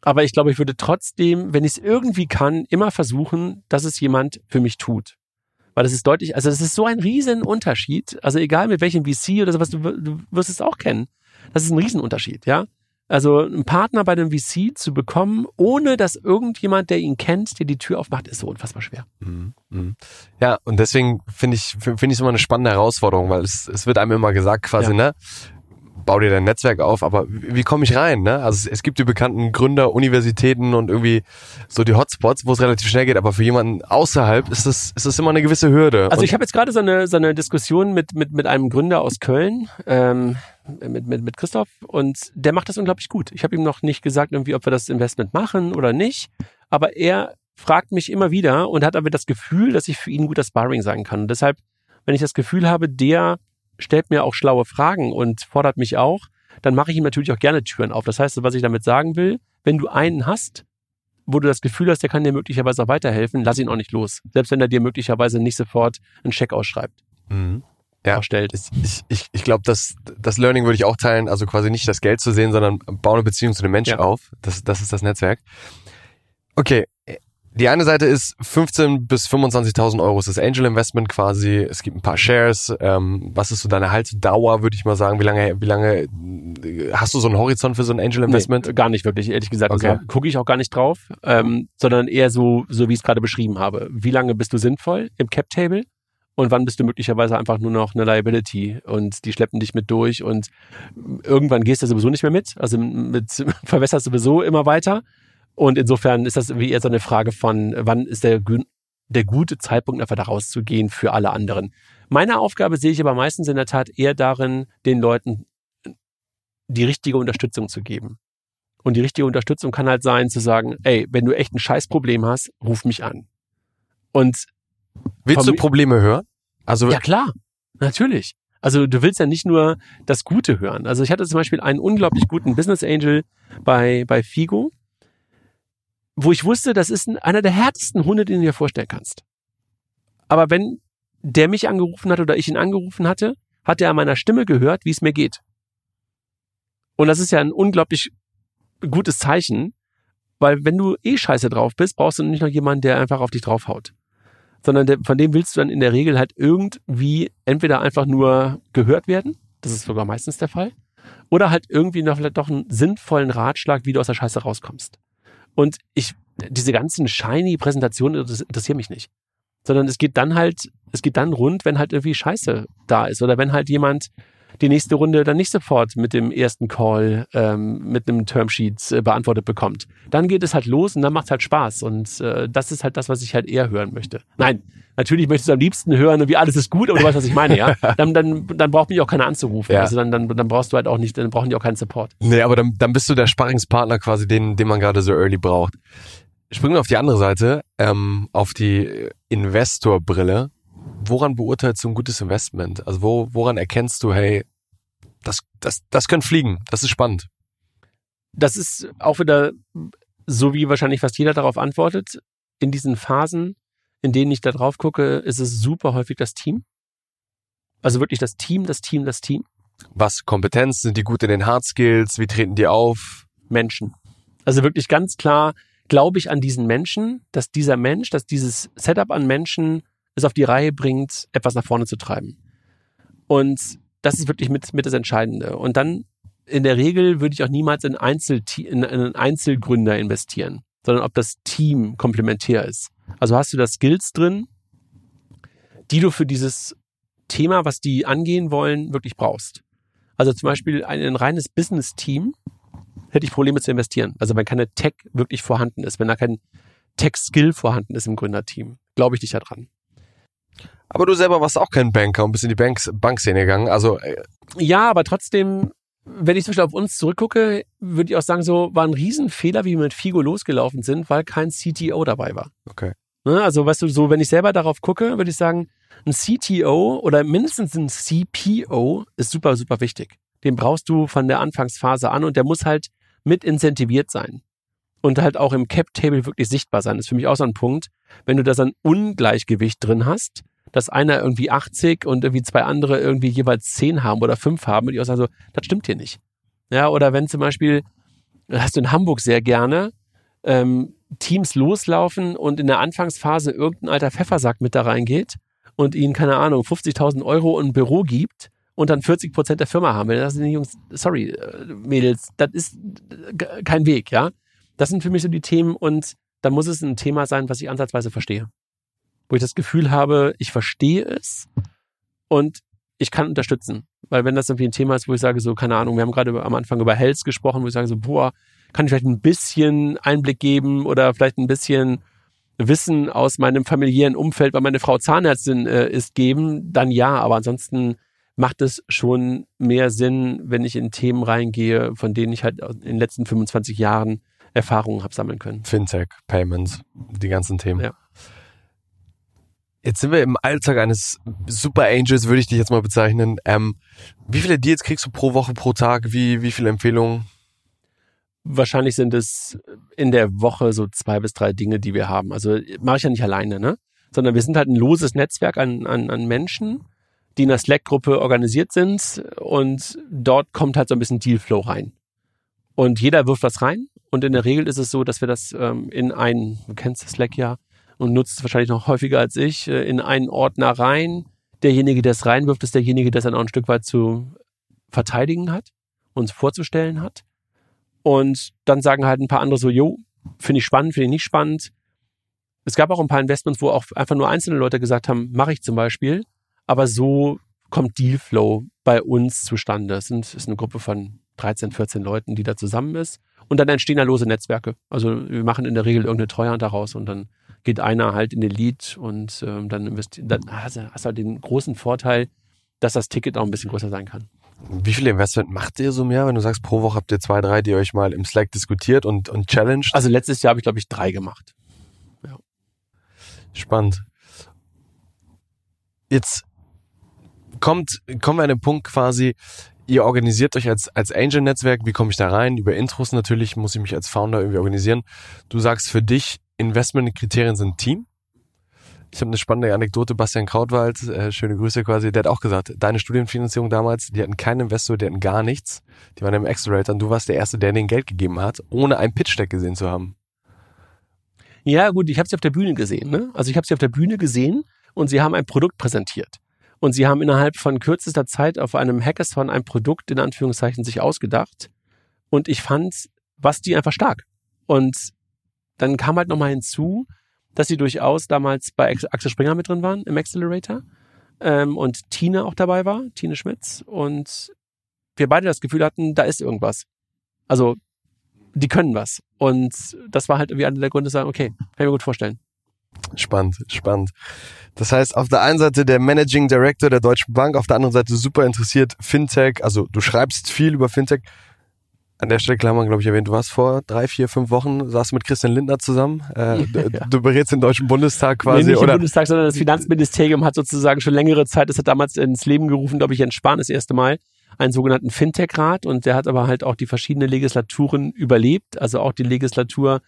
Aber ich glaube, ich würde trotzdem, wenn ich es irgendwie kann, immer versuchen, dass es jemand für mich tut. Weil das ist deutlich, also das ist so ein riesen Unterschied. Also egal mit welchem VC oder sowas, du, du wirst es auch kennen. Das ist ein Riesenunterschied, ja. Also einen Partner bei dem VC zu bekommen, ohne dass irgendjemand, der ihn kennt, dir die Tür aufmacht, ist so unfassbar schwer. Mhm, mhm. Ja, und deswegen finde ich finde ich es immer eine spannende Herausforderung, weil es, es wird einem immer gesagt, quasi, ja. ne, bau dir dein Netzwerk auf, aber wie, wie komme ich rein? Ne? Also es, es, gibt die bekannten Gründer, Universitäten und irgendwie so die Hotspots, wo es relativ schnell geht, aber für jemanden außerhalb ist das, ist das immer eine gewisse Hürde. Also und ich habe jetzt gerade so eine, so eine Diskussion mit, mit, mit einem Gründer aus Köln, ähm, mit, mit, mit Christoph, und der macht das unglaublich gut. Ich habe ihm noch nicht gesagt, irgendwie, ob wir das Investment machen oder nicht, aber er fragt mich immer wieder und hat aber das Gefühl, dass ich für ihn guter Sparring sein kann. Und deshalb, wenn ich das Gefühl habe, der stellt mir auch schlaue Fragen und fordert mich auch, dann mache ich ihm natürlich auch gerne Türen auf. Das heißt, was ich damit sagen will, wenn du einen hast, wo du das Gefühl hast, der kann dir möglicherweise auch weiterhelfen, lass ihn auch nicht los. Selbst wenn er dir möglicherweise nicht sofort einen Scheck ausschreibt. Mhm. Ja, ausstellt. Ich, ich, ich glaube, das, das Learning würde ich auch teilen, also quasi nicht das Geld zu sehen, sondern baue eine Beziehung zu dem Menschen ja. auf. Das, das ist das Netzwerk. Okay, die eine Seite ist 15 bis 25.000 Euro ist das Angel Investment quasi. Es gibt ein paar Shares. Ähm, was ist so deine Haltedauer, würde ich mal sagen? Wie lange, wie lange hast du so einen Horizont für so ein Angel Investment? Nee, gar nicht wirklich, ehrlich gesagt. Okay. Also, gucke ich auch gar nicht drauf, ähm, sondern eher so, so wie ich es gerade beschrieben habe. Wie lange bist du sinnvoll im Cap Table? Und wann bist du möglicherweise einfach nur noch eine Liability und die schleppen dich mit durch und irgendwann gehst du sowieso nicht mehr mit. Also mit verwässerst sowieso immer weiter. Und insofern ist das wie eher so eine Frage von, wann ist der, der gute Zeitpunkt, einfach da rauszugehen für alle anderen. Meine Aufgabe sehe ich aber meistens in der Tat eher darin, den Leuten die richtige Unterstützung zu geben. Und die richtige Unterstützung kann halt sein, zu sagen, ey, wenn du echt ein Scheißproblem hast, ruf mich an. Und willst du Probleme hören? Also ja klar, natürlich. Also du willst ja nicht nur das Gute hören. Also ich hatte zum Beispiel einen unglaublich guten Business Angel bei bei Figo, wo ich wusste, das ist einer der härtesten Hunde, den du dir vorstellen kannst. Aber wenn der mich angerufen hat oder ich ihn angerufen hatte, hat er an meiner Stimme gehört, wie es mir geht. Und das ist ja ein unglaublich gutes Zeichen, weil wenn du eh scheiße drauf bist, brauchst du nicht noch jemanden, der einfach auf dich draufhaut. Sondern der, von dem willst du dann in der Regel halt irgendwie entweder einfach nur gehört werden, das ist sogar meistens der Fall, oder halt irgendwie noch vielleicht doch einen sinnvollen Ratschlag, wie du aus der Scheiße rauskommst. Und ich, diese ganzen shiny Präsentationen das interessieren mich nicht. Sondern es geht dann halt, es geht dann rund, wenn halt irgendwie Scheiße da ist oder wenn halt jemand die nächste Runde dann nicht sofort mit dem ersten Call ähm, mit einem Termsheet äh, beantwortet bekommt. Dann geht es halt los und dann macht es halt Spaß. Und äh, das ist halt das, was ich halt eher hören möchte. Nein, natürlich möchtest du am liebsten hören, wie alles ist gut, aber du weißt, was ich meine, ja. Dann, dann, dann braucht mich auch keiner anzurufen. Ja. Also dann, dann, dann brauchst du halt auch nicht, dann brauchen die auch keinen Support. Nee, aber dann, dann bist du der Sparringspartner quasi, den, den man gerade so early braucht. Springen wir auf die andere Seite, ähm, auf die Investorbrille woran beurteilst du ein gutes Investment? Also wo, woran erkennst du, hey, das, das, das könnte fliegen, das ist spannend? Das ist auch wieder so, wie wahrscheinlich fast jeder darauf antwortet. In diesen Phasen, in denen ich da drauf gucke, ist es super häufig das Team. Also wirklich das Team, das Team, das Team. Was Kompetenz? Sind die gut in den Hard Skills? Wie treten die auf? Menschen. Also wirklich ganz klar glaube ich an diesen Menschen, dass dieser Mensch, dass dieses Setup an Menschen es auf die Reihe bringt, etwas nach vorne zu treiben. Und das ist wirklich mit, mit das Entscheidende. Und dann in der Regel würde ich auch niemals in, Einzel in einen Einzelgründer investieren, sondern ob das Team komplementär ist. Also hast du da Skills drin, die du für dieses Thema, was die angehen wollen, wirklich brauchst. Also zum Beispiel ein, ein reines Business-Team hätte ich Probleme zu investieren. Also wenn keine Tech wirklich vorhanden ist, wenn da kein Tech-Skill vorhanden ist im Gründerteam, glaube ich nicht daran. Aber du selber warst auch kein Banker und bist in die Banks, Bankszene gegangen. Also äh ja, aber trotzdem, wenn ich zum Beispiel auf uns zurückgucke, würde ich auch sagen, so war ein Riesenfehler, wie wir mit Figo losgelaufen sind, weil kein CTO dabei war. Okay. Ne? Also, weißt du, so, wenn ich selber darauf gucke, würde ich sagen, ein CTO oder mindestens ein CPO ist super, super wichtig. Den brauchst du von der Anfangsphase an und der muss halt mit incentiviert sein. Und halt auch im Cap-Table wirklich sichtbar sein. Das ist für mich auch so ein Punkt. Wenn du da so ein Ungleichgewicht drin hast, dass einer irgendwie 80 und irgendwie zwei andere irgendwie jeweils 10 haben oder 5 haben und ich auch sage so, das stimmt hier nicht. Ja, oder wenn zum Beispiel, hast du in Hamburg sehr gerne, ähm, Teams loslaufen und in der Anfangsphase irgendein alter Pfeffersack mit da reingeht und ihnen, keine Ahnung, 50.000 Euro ein Büro gibt und dann 40 Prozent der Firma haben will. Das sind die Jungs, sorry, äh, Mädels, das ist äh, kein Weg, ja. Das sind für mich so die Themen und da muss es ein Thema sein, was ich ansatzweise verstehe. Wo ich das Gefühl habe, ich verstehe es und ich kann unterstützen. Weil wenn das irgendwie ein Thema ist, wo ich sage, so, keine Ahnung, wir haben gerade am Anfang über Health gesprochen, wo ich sage, so, boah, kann ich vielleicht ein bisschen Einblick geben oder vielleicht ein bisschen Wissen aus meinem familiären Umfeld, weil meine Frau Zahnärztin äh, ist, geben, dann ja. Aber ansonsten macht es schon mehr Sinn, wenn ich in Themen reingehe, von denen ich halt in den letzten 25 Jahren Erfahrungen habe sammeln können. Fintech, Payments, die ganzen Themen. Ja. Jetzt sind wir im Alltag eines Super Angels, würde ich dich jetzt mal bezeichnen. Ähm, wie viele Deals kriegst du pro Woche, pro Tag? Wie, wie viele Empfehlungen? Wahrscheinlich sind es in der Woche so zwei bis drei Dinge, die wir haben. Also mache ich ja nicht alleine, ne? Sondern wir sind halt ein loses Netzwerk an, an, an Menschen, die in der Slack-Gruppe organisiert sind und dort kommt halt so ein bisschen Dealflow rein. Und jeder wirft was rein und in der Regel ist es so, dass wir das ähm, in einen, du kennst Slack ja und nutzt es wahrscheinlich noch häufiger als ich, äh, in einen Ordner rein. Derjenige, der es reinwirft, ist derjenige, der es dann auch ein Stück weit zu verteidigen hat, uns vorzustellen hat. Und dann sagen halt ein paar andere so, jo, finde ich spannend, finde ich nicht spannend. Es gab auch ein paar Investments, wo auch einfach nur einzelne Leute gesagt haben, mache ich zum Beispiel. Aber so kommt Dealflow bei uns zustande. Es sind, ist eine Gruppe von 13, 14 Leuten, die da zusammen ist. Und dann entstehen da lose Netzwerke. Also wir machen in der Regel irgendeine Treuhand daraus und dann geht einer halt in den Lead und ähm, dann investiert. Dann hast du halt den großen Vorteil, dass das Ticket auch ein bisschen größer sein kann. Wie viele Investment macht ihr so mehr, wenn du sagst, pro Woche habt ihr zwei, drei, die euch mal im Slack diskutiert und, und challenged? Also letztes Jahr habe ich, glaube ich, drei gemacht. Ja. Spannend. Jetzt kommt, kommen wir an den Punkt quasi, ihr organisiert euch als, als Angel-Netzwerk. Wie komme ich da rein? Über Intros natürlich muss ich mich als Founder irgendwie organisieren. Du sagst für dich, Investmentkriterien sind Team. Ich habe eine spannende Anekdote, Bastian Krautwald, äh, schöne Grüße quasi, der hat auch gesagt, deine Studienfinanzierung damals, die hatten keinen Investor, die hatten gar nichts. Die waren im Accelerator und du warst der Erste, der denen Geld gegeben hat, ohne ein Pitch-Deck gesehen zu haben. Ja gut, ich habe sie auf der Bühne gesehen. Ne? Also ich habe sie auf der Bühne gesehen und sie haben ein Produkt präsentiert. Und sie haben innerhalb von kürzester Zeit auf einem Hackathon ein Produkt in Anführungszeichen sich ausgedacht. Und ich fand, was die einfach stark. Und dann kam halt nochmal hinzu, dass sie durchaus damals bei Axel Springer mit drin waren im Accelerator ähm, und Tine auch dabei war, Tine Schmitz. Und wir beide das Gefühl hatten, da ist irgendwas. Also, die können was. Und das war halt irgendwie einer der Gründe, zu sagen, okay, kann ich mir gut vorstellen. Spannend, spannend. Das heißt, auf der einen Seite der Managing Director der Deutschen Bank, auf der anderen Seite super interessiert Fintech. Also du schreibst viel über Fintech. An der Stelle haben wir, glaube ich, erwähnt, du warst vor drei, vier, fünf Wochen, saßt mit Christian Lindner zusammen. Äh, ja. Du berätst den Deutschen Bundestag quasi. Nee, nicht oder? im Bundestag, sondern das Finanzministerium hat sozusagen schon längere Zeit, das hat damals ins Leben gerufen, glaube ich, Jens Spahn das erste Mal, einen sogenannten Fintech-Rat und der hat aber halt auch die verschiedenen Legislaturen überlebt, also auch die Legislatur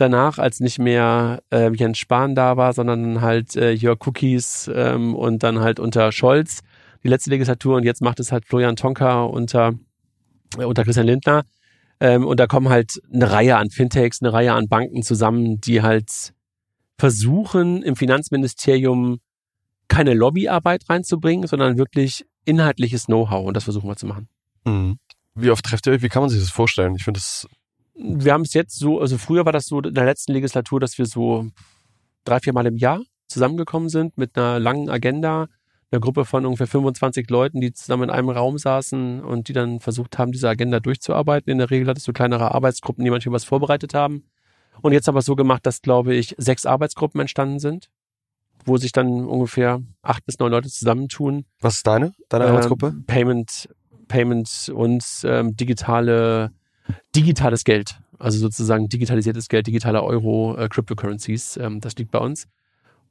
danach, als nicht mehr äh, Jens Spahn da war, sondern halt äh, Jörg Cookies ähm, und dann halt unter Scholz die letzte Legislatur und jetzt macht es halt Florian Tonka unter, äh, unter Christian Lindner. Ähm, und da kommen halt eine Reihe an Fintechs, eine Reihe an Banken zusammen, die halt versuchen, im Finanzministerium keine Lobbyarbeit reinzubringen, sondern wirklich inhaltliches Know-how. Und das versuchen wir zu machen. Mhm. Wie oft trefft ihr euch? Wie kann man sich das vorstellen? Ich finde das. Wir haben es jetzt so, also früher war das so in der letzten Legislatur, dass wir so drei, vier Mal im Jahr zusammengekommen sind mit einer langen Agenda, eine Gruppe von ungefähr 25 Leuten, die zusammen in einem Raum saßen und die dann versucht haben, diese Agenda durchzuarbeiten. In der Regel hattest du kleinere Arbeitsgruppen, die manchmal was vorbereitet haben. Und jetzt aber so gemacht, dass, glaube ich, sechs Arbeitsgruppen entstanden sind, wo sich dann ungefähr acht bis neun Leute zusammentun. Was ist deine, deine ähm, Arbeitsgruppe? Payment, Payment und ähm, digitale, digitales Geld. Also sozusagen digitalisiertes Geld, digitaler Euro, äh, Cryptocurrencies. Ähm, das liegt bei uns.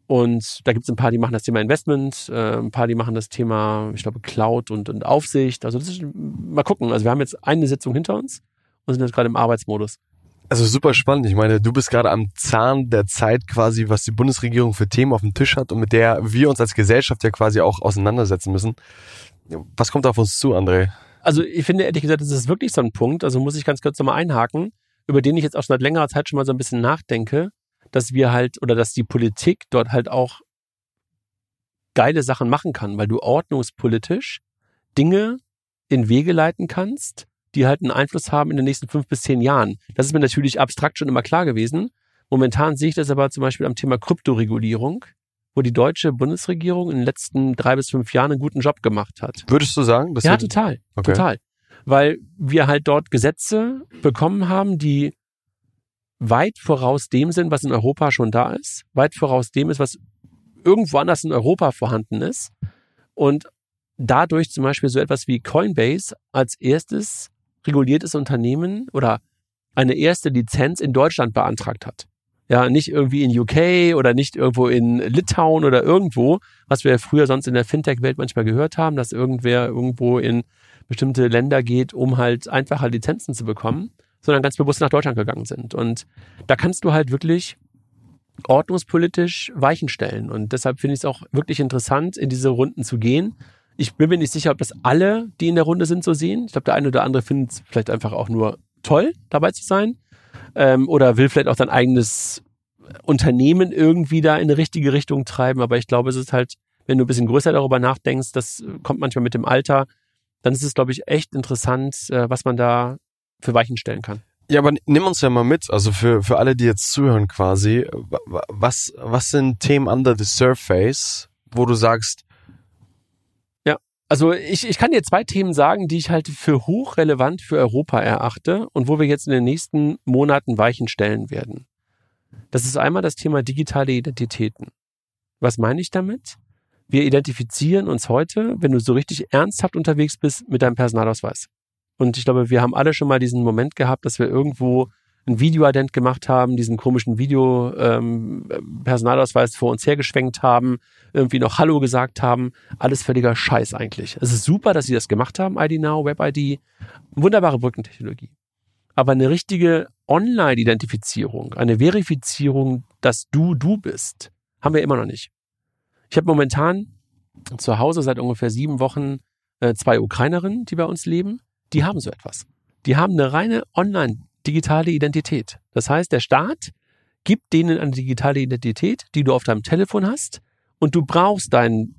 Und da gibt es ein paar, die machen das Thema Investment, äh, ein paar, die machen das Thema, ich glaube, Cloud und, und Aufsicht. Also das ist, mal gucken. Also wir haben jetzt eine Sitzung hinter uns und sind jetzt gerade im Arbeitsmodus. Also super spannend. Ich meine, du bist gerade am Zahn der Zeit quasi, was die Bundesregierung für Themen auf dem Tisch hat und mit der wir uns als Gesellschaft ja quasi auch auseinandersetzen müssen. Was kommt auf uns zu, André? Also ich finde ehrlich gesagt, das ist wirklich so ein Punkt, also muss ich ganz kurz nochmal einhaken, über den ich jetzt auch schon seit längerer Zeit schon mal so ein bisschen nachdenke, dass wir halt oder dass die Politik dort halt auch geile Sachen machen kann, weil du ordnungspolitisch Dinge in Wege leiten kannst, die halt einen Einfluss haben in den nächsten fünf bis zehn Jahren. Das ist mir natürlich abstrakt schon immer klar gewesen. Momentan sehe ich das aber zum Beispiel am Thema Kryptoregulierung, wo die deutsche Bundesregierung in den letzten drei bis fünf Jahren einen guten Job gemacht hat. Würdest du sagen? ja, total. Okay. Total. Weil wir halt dort Gesetze bekommen haben, die weit voraus dem sind, was in Europa schon da ist, weit voraus dem ist, was irgendwo anders in Europa vorhanden ist. Und dadurch zum Beispiel so etwas wie Coinbase als erstes reguliertes Unternehmen oder eine erste Lizenz in Deutschland beantragt hat. Ja, nicht irgendwie in UK oder nicht irgendwo in Litauen oder irgendwo, was wir früher sonst in der Fintech-Welt manchmal gehört haben, dass irgendwer irgendwo in bestimmte Länder geht, um halt einfacher Lizenzen zu bekommen, sondern ganz bewusst nach Deutschland gegangen sind. Und da kannst du halt wirklich ordnungspolitisch Weichen stellen. Und deshalb finde ich es auch wirklich interessant, in diese Runden zu gehen ich bin mir nicht sicher, ob das alle, die in der Runde sind, so sehen. Ich glaube, der eine oder andere findet es vielleicht einfach auch nur toll, dabei zu sein. Ähm, oder will vielleicht auch sein eigenes Unternehmen irgendwie da in eine richtige Richtung treiben. Aber ich glaube, es ist halt, wenn du ein bisschen größer darüber nachdenkst, das kommt manchmal mit dem Alter, dann ist es, glaube ich, echt interessant, äh, was man da für Weichen stellen kann. Ja, aber nimm uns ja mal mit, also für, für alle, die jetzt zuhören quasi, was, was sind Themen under the surface, wo du sagst, also ich, ich kann dir zwei Themen sagen, die ich halt für hochrelevant für Europa erachte und wo wir jetzt in den nächsten Monaten Weichen stellen werden. Das ist einmal das Thema digitale Identitäten. Was meine ich damit? Wir identifizieren uns heute, wenn du so richtig ernsthaft unterwegs bist, mit deinem Personalausweis. Und ich glaube, wir haben alle schon mal diesen Moment gehabt, dass wir irgendwo ein Videoident gemacht haben, diesen komischen Video-Personalausweis ähm, vor uns hergeschwenkt haben, irgendwie noch Hallo gesagt haben. Alles völliger Scheiß eigentlich. Es ist super, dass sie das gemacht haben, ID Now, Web-ID. Wunderbare Brückentechnologie. Aber eine richtige Online-Identifizierung, eine Verifizierung, dass du du bist, haben wir immer noch nicht. Ich habe momentan zu Hause seit ungefähr sieben Wochen äh, zwei Ukrainerinnen, die bei uns leben. Die haben so etwas. Die haben eine reine Online- digitale Identität. Das heißt, der Staat gibt denen eine digitale Identität, die du auf deinem Telefon hast und du brauchst deinen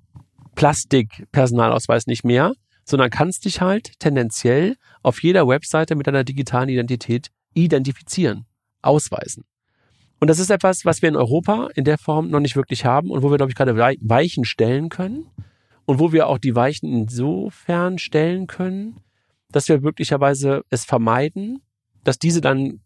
Plastik-Personalausweis nicht mehr, sondern kannst dich halt tendenziell auf jeder Webseite mit deiner digitalen Identität identifizieren, ausweisen. Und das ist etwas, was wir in Europa in der Form noch nicht wirklich haben und wo wir, glaube ich, gerade Weichen stellen können und wo wir auch die Weichen insofern stellen können, dass wir möglicherweise es vermeiden, dass diese dann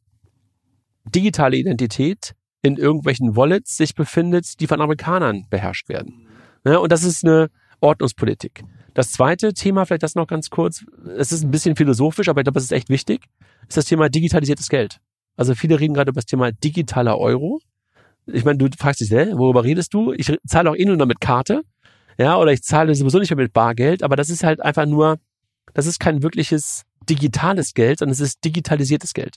digitale Identität in irgendwelchen Wallets sich befindet, die von Amerikanern beherrscht werden. Ja, und das ist eine Ordnungspolitik. Das zweite Thema, vielleicht das noch ganz kurz, es ist ein bisschen philosophisch, aber ich glaube, es ist echt wichtig, ist das Thema digitalisiertes Geld. Also viele reden gerade über das Thema digitaler Euro. Ich meine, du fragst dich, hä, worüber redest du? Ich zahle auch eh nur noch mit Karte. Ja, oder ich zahle sowieso nicht mehr mit Bargeld, aber das ist halt einfach nur, das ist kein wirkliches digitales Geld, sondern es ist digitalisiertes Geld.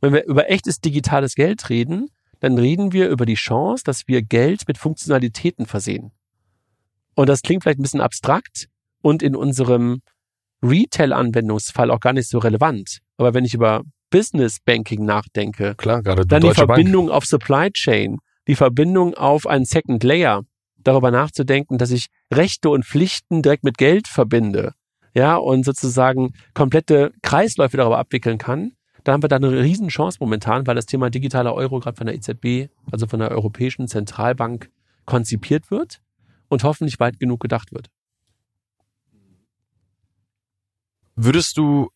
Und wenn wir über echtes digitales Geld reden, dann reden wir über die Chance, dass wir Geld mit Funktionalitäten versehen. Und das klingt vielleicht ein bisschen abstrakt und in unserem Retail-Anwendungsfall auch gar nicht so relevant. Aber wenn ich über Business Banking nachdenke, Klar, gerade dann die Verbindung Bank. auf Supply Chain, die Verbindung auf einen Second Layer, darüber nachzudenken, dass ich Rechte und Pflichten direkt mit Geld verbinde, ja, und sozusagen komplette Kreisläufe darüber abwickeln kann, da haben wir da eine Riesenchance momentan, weil das Thema digitaler Euro gerade von der EZB, also von der Europäischen Zentralbank, konzipiert wird und hoffentlich weit genug gedacht wird. Würdest du,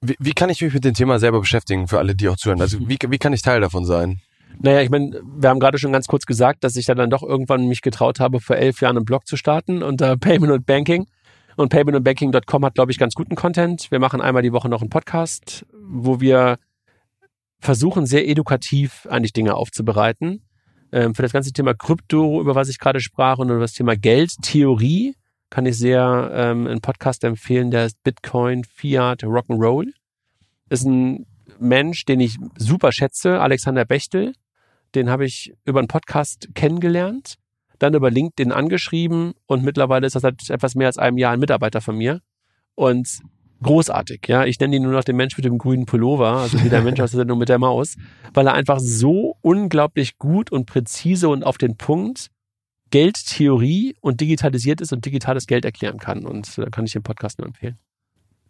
wie, wie kann ich mich mit dem Thema selber beschäftigen, für alle, die auch zuhören? Also wie, wie kann ich Teil davon sein? Naja, ich meine, wir haben gerade schon ganz kurz gesagt, dass ich dann, dann doch irgendwann mich getraut habe, vor elf Jahren einen Blog zu starten unter Payment und Banking. Und paymentandbanking.com hat, glaube ich, ganz guten Content. Wir machen einmal die Woche noch einen Podcast, wo wir versuchen, sehr edukativ eigentlich Dinge aufzubereiten. Ähm, für das ganze Thema Krypto, über was ich gerade sprach, und über das Thema Geldtheorie kann ich sehr ähm, einen Podcast empfehlen, der ist Bitcoin, Fiat, Rock'n'Roll. Ist ein Mensch, den ich super schätze, Alexander Bechtel. Den habe ich über einen Podcast kennengelernt, dann über LinkedIn angeschrieben und mittlerweile ist das seit etwas mehr als einem Jahr ein Mitarbeiter von mir. Und großartig, ja. Ich nenne ihn nur noch den Mensch mit dem grünen Pullover, also wie der Mensch aus der Sendung mit der Maus, weil er einfach so unglaublich gut und präzise und auf den Punkt Geldtheorie und digitalisiert ist und digitales Geld erklären kann. Und da kann ich den Podcast nur empfehlen.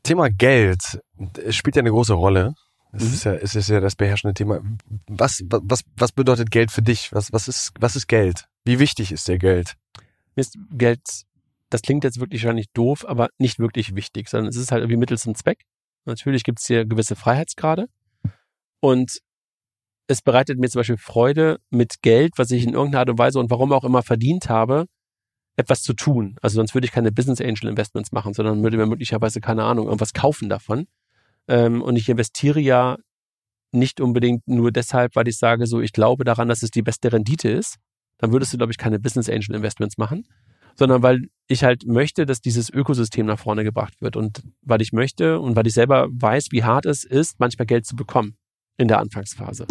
Thema Geld es spielt ja eine große Rolle. Es Mhm. ist ja, es ist ja das beherrschende Thema. Was, was, was bedeutet Geld für dich? Was, was ist, was ist Geld? Wie wichtig ist dir Geld? Mir ist Geld, das klingt jetzt wirklich wahrscheinlich doof, aber nicht wirklich wichtig, sondern es ist halt irgendwie Mittel zum Zweck. Natürlich gibt es hier gewisse Freiheitsgrade und es bereitet mir zum Beispiel Freude, mit Geld, was ich in irgendeiner Art und Weise und warum auch immer verdient habe, etwas zu tun. Also sonst würde ich keine Business Angel Investments machen, sondern würde mir möglicherweise, keine Ahnung, irgendwas kaufen davon. Ähm, und ich investiere ja nicht unbedingt nur deshalb, weil ich sage, so, ich glaube daran, dass es die beste Rendite ist. Dann würdest du, glaube ich, keine Business Angel Investments machen, sondern weil ich halt möchte, dass dieses Ökosystem nach vorne gebracht wird und weil ich möchte und weil ich selber weiß, wie hart es ist, manchmal Geld zu bekommen in der Anfangsphase.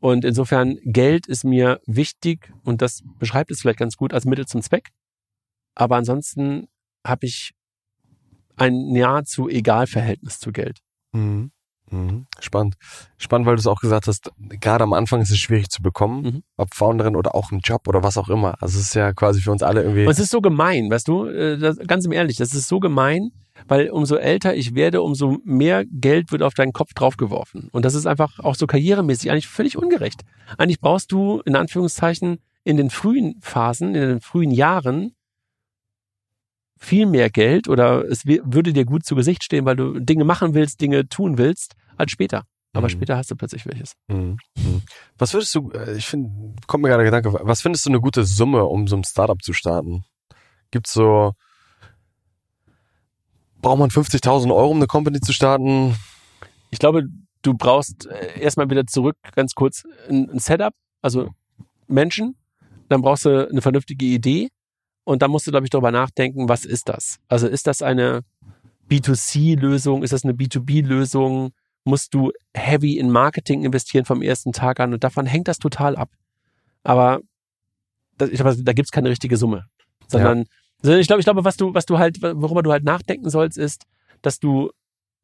Und insofern, Geld ist mir wichtig und das beschreibt es vielleicht ganz gut als Mittel zum Zweck. Aber ansonsten habe ich ein nahezu Egalverhältnis zu Geld. Mhm. Mhm. Spannend. Spannend, weil du es auch gesagt hast, gerade am Anfang ist es schwierig zu bekommen, Mhm. ob Founderin oder auch einen Job oder was auch immer. Also es ist ja quasi für uns alle irgendwie. Und es ist so gemein, weißt du, äh, das, ganz im Ehrlich, das ist so gemein, weil umso älter ich werde, umso mehr Geld wird auf deinen Kopf draufgeworfen. Und das ist einfach auch so karrieremäßig eigentlich völlig ungerecht. Eigentlich brauchst du in Anführungszeichen in den frühen Phasen, in den frühen Jahren viel mehr Geld oder es würde dir gut zu Gesicht stehen, weil du Dinge machen willst, Dinge tun willst, als später. Aber Mhm. später hast du plötzlich welches. Mhm. Mhm. Was würdest du, äh, ich finde, kommt mir gerade der Gedanke, was findest du eine gute Summe, um so ein Startup zu starten? Gibt's so, braucht man 50.000 Euro, um eine Company zu starten? Ich glaube, du brauchst äh, erstmal wieder zurück, ganz kurz, ein Setup, also Menschen, dann brauchst du eine vernünftige Idee und dann musst du, glaube ich, darüber nachdenken, was ist das? Also ist das eine B2C-Lösung, ist das eine B2B-Lösung? Musst du heavy in Marketing investieren vom ersten Tag an und davon hängt das total ab. Aber das, ich glaube, da gibt's keine richtige Summe, sondern sondern ich glaube, ich glaube, was du, was du halt, worüber du halt nachdenken sollst, ist, dass du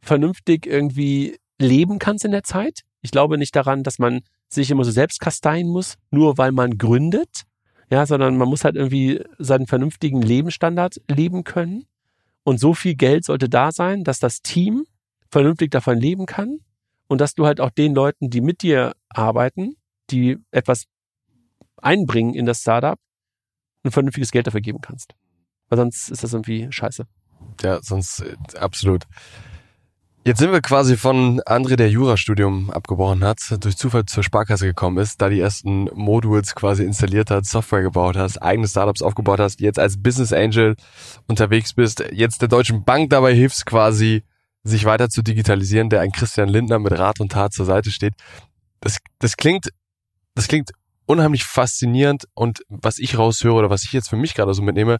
vernünftig irgendwie leben kannst in der Zeit. Ich glaube nicht daran, dass man sich immer so selbst kasteien muss, nur weil man gründet. Ja, sondern man muss halt irgendwie seinen vernünftigen Lebensstandard leben können. Und so viel Geld sollte da sein, dass das Team vernünftig davon leben kann und dass du halt auch den Leuten, die mit dir arbeiten, die etwas einbringen in das Startup, ein vernünftiges Geld dafür geben kannst. Weil sonst ist das irgendwie scheiße. Ja, sonst äh, absolut. Jetzt sind wir quasi von André, der Jurastudium abgebrochen hat, durch Zufall zur Sparkasse gekommen ist, da die ersten Modules quasi installiert hat, Software gebaut hast, eigene Startups aufgebaut hast, jetzt als Business Angel unterwegs bist, jetzt der Deutschen Bank dabei hilfst quasi, sich weiter zu digitalisieren, der ein Christian Lindner mit Rat und Tat zur Seite steht. Das, das klingt, das klingt unheimlich faszinierend und was ich raushöre oder was ich jetzt für mich gerade so mitnehme,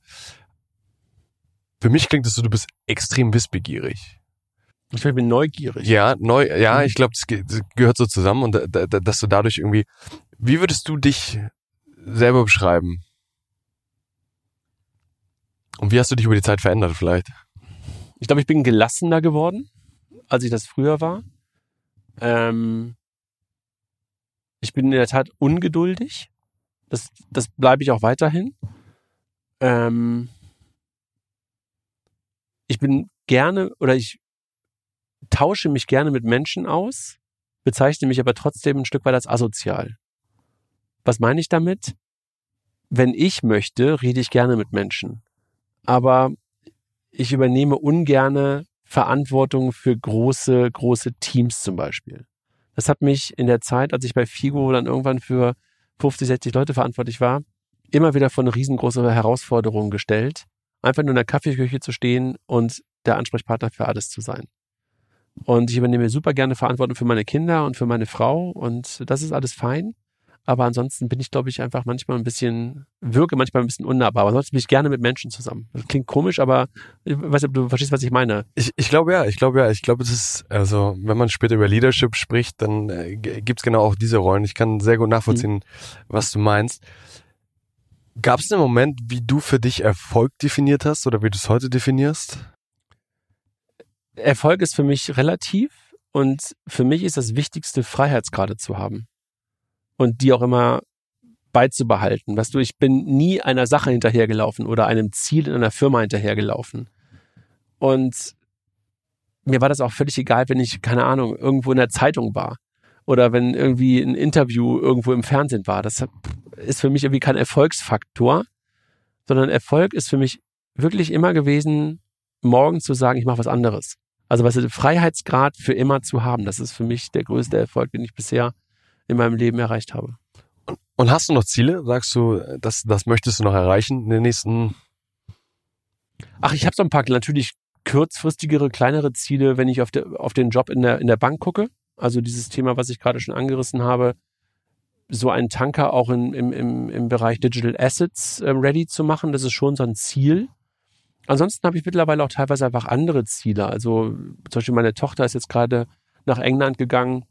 für mich klingt es so, du bist extrem wissbegierig. Ich bin neugierig. Ja, neu, ja, Mhm. ich glaube, das, ge- das gehört so zusammen und da, da, dass du dadurch irgendwie, wie würdest du dich selber beschreiben? Und wie hast du dich über die Zeit verändert vielleicht? Ich glaube, ich bin gelassener geworden, als ich das früher war. Ähm, ich bin in der Tat ungeduldig. Das, das bleibe ich auch weiterhin. Ähm, ich bin gerne oder ich tausche mich gerne mit Menschen aus, bezeichne mich aber trotzdem ein Stück weit als asozial. Was meine ich damit? Wenn ich möchte, rede ich gerne mit Menschen. Aber ich übernehme ungerne Verantwortung für große, große Teams zum Beispiel. Das hat mich in der Zeit, als ich bei Figo dann irgendwann für 50, 60 Leute verantwortlich war, immer wieder vor eine riesengroße Herausforderung gestellt, einfach nur in der Kaffeeküche zu stehen und der Ansprechpartner für alles zu sein. Und ich übernehme super gerne Verantwortung für meine Kinder und für meine Frau und das ist alles fein. Aber ansonsten bin ich, glaube ich, einfach manchmal ein bisschen, wirke manchmal ein bisschen unnahbar. Aber ansonsten bin ich gerne mit Menschen zusammen. Das klingt komisch, aber ich weiß nicht, ob du verstehst, was ich meine. Ich, ich glaube ja, ich glaube ja, ich glaube, es ist, also wenn man später über Leadership spricht, dann äh, gibt es genau auch diese Rollen. Ich kann sehr gut nachvollziehen, mhm. was du meinst. Gab es einen Moment, wie du für dich Erfolg definiert hast oder wie du es heute definierst? Erfolg ist für mich relativ und für mich ist das Wichtigste, Freiheitsgrade zu haben und die auch immer beizubehalten. Weißt du, ich bin nie einer Sache hinterhergelaufen oder einem Ziel in einer Firma hinterhergelaufen. Und mir war das auch völlig egal, wenn ich, keine Ahnung, irgendwo in der Zeitung war oder wenn irgendwie ein Interview irgendwo im Fernsehen war. Das ist für mich irgendwie kein Erfolgsfaktor, sondern Erfolg ist für mich wirklich immer gewesen, morgen zu sagen, ich mache was anderes. Also was Freiheitsgrad für immer zu haben, das ist für mich der größte Erfolg, den ich bisher in meinem Leben erreicht habe. Und hast du noch Ziele? Sagst du, das, das möchtest du noch erreichen in den nächsten? Ach, ich habe so ein paar natürlich kurzfristigere, kleinere Ziele, wenn ich auf, der, auf den Job in der, in der Bank gucke. Also dieses Thema, was ich gerade schon angerissen habe, so einen Tanker auch in, im, im, im Bereich Digital Assets äh, ready zu machen, das ist schon so ein Ziel. Ansonsten habe ich mittlerweile auch teilweise einfach andere Ziele. Also zum Beispiel meine Tochter ist jetzt gerade nach England gegangen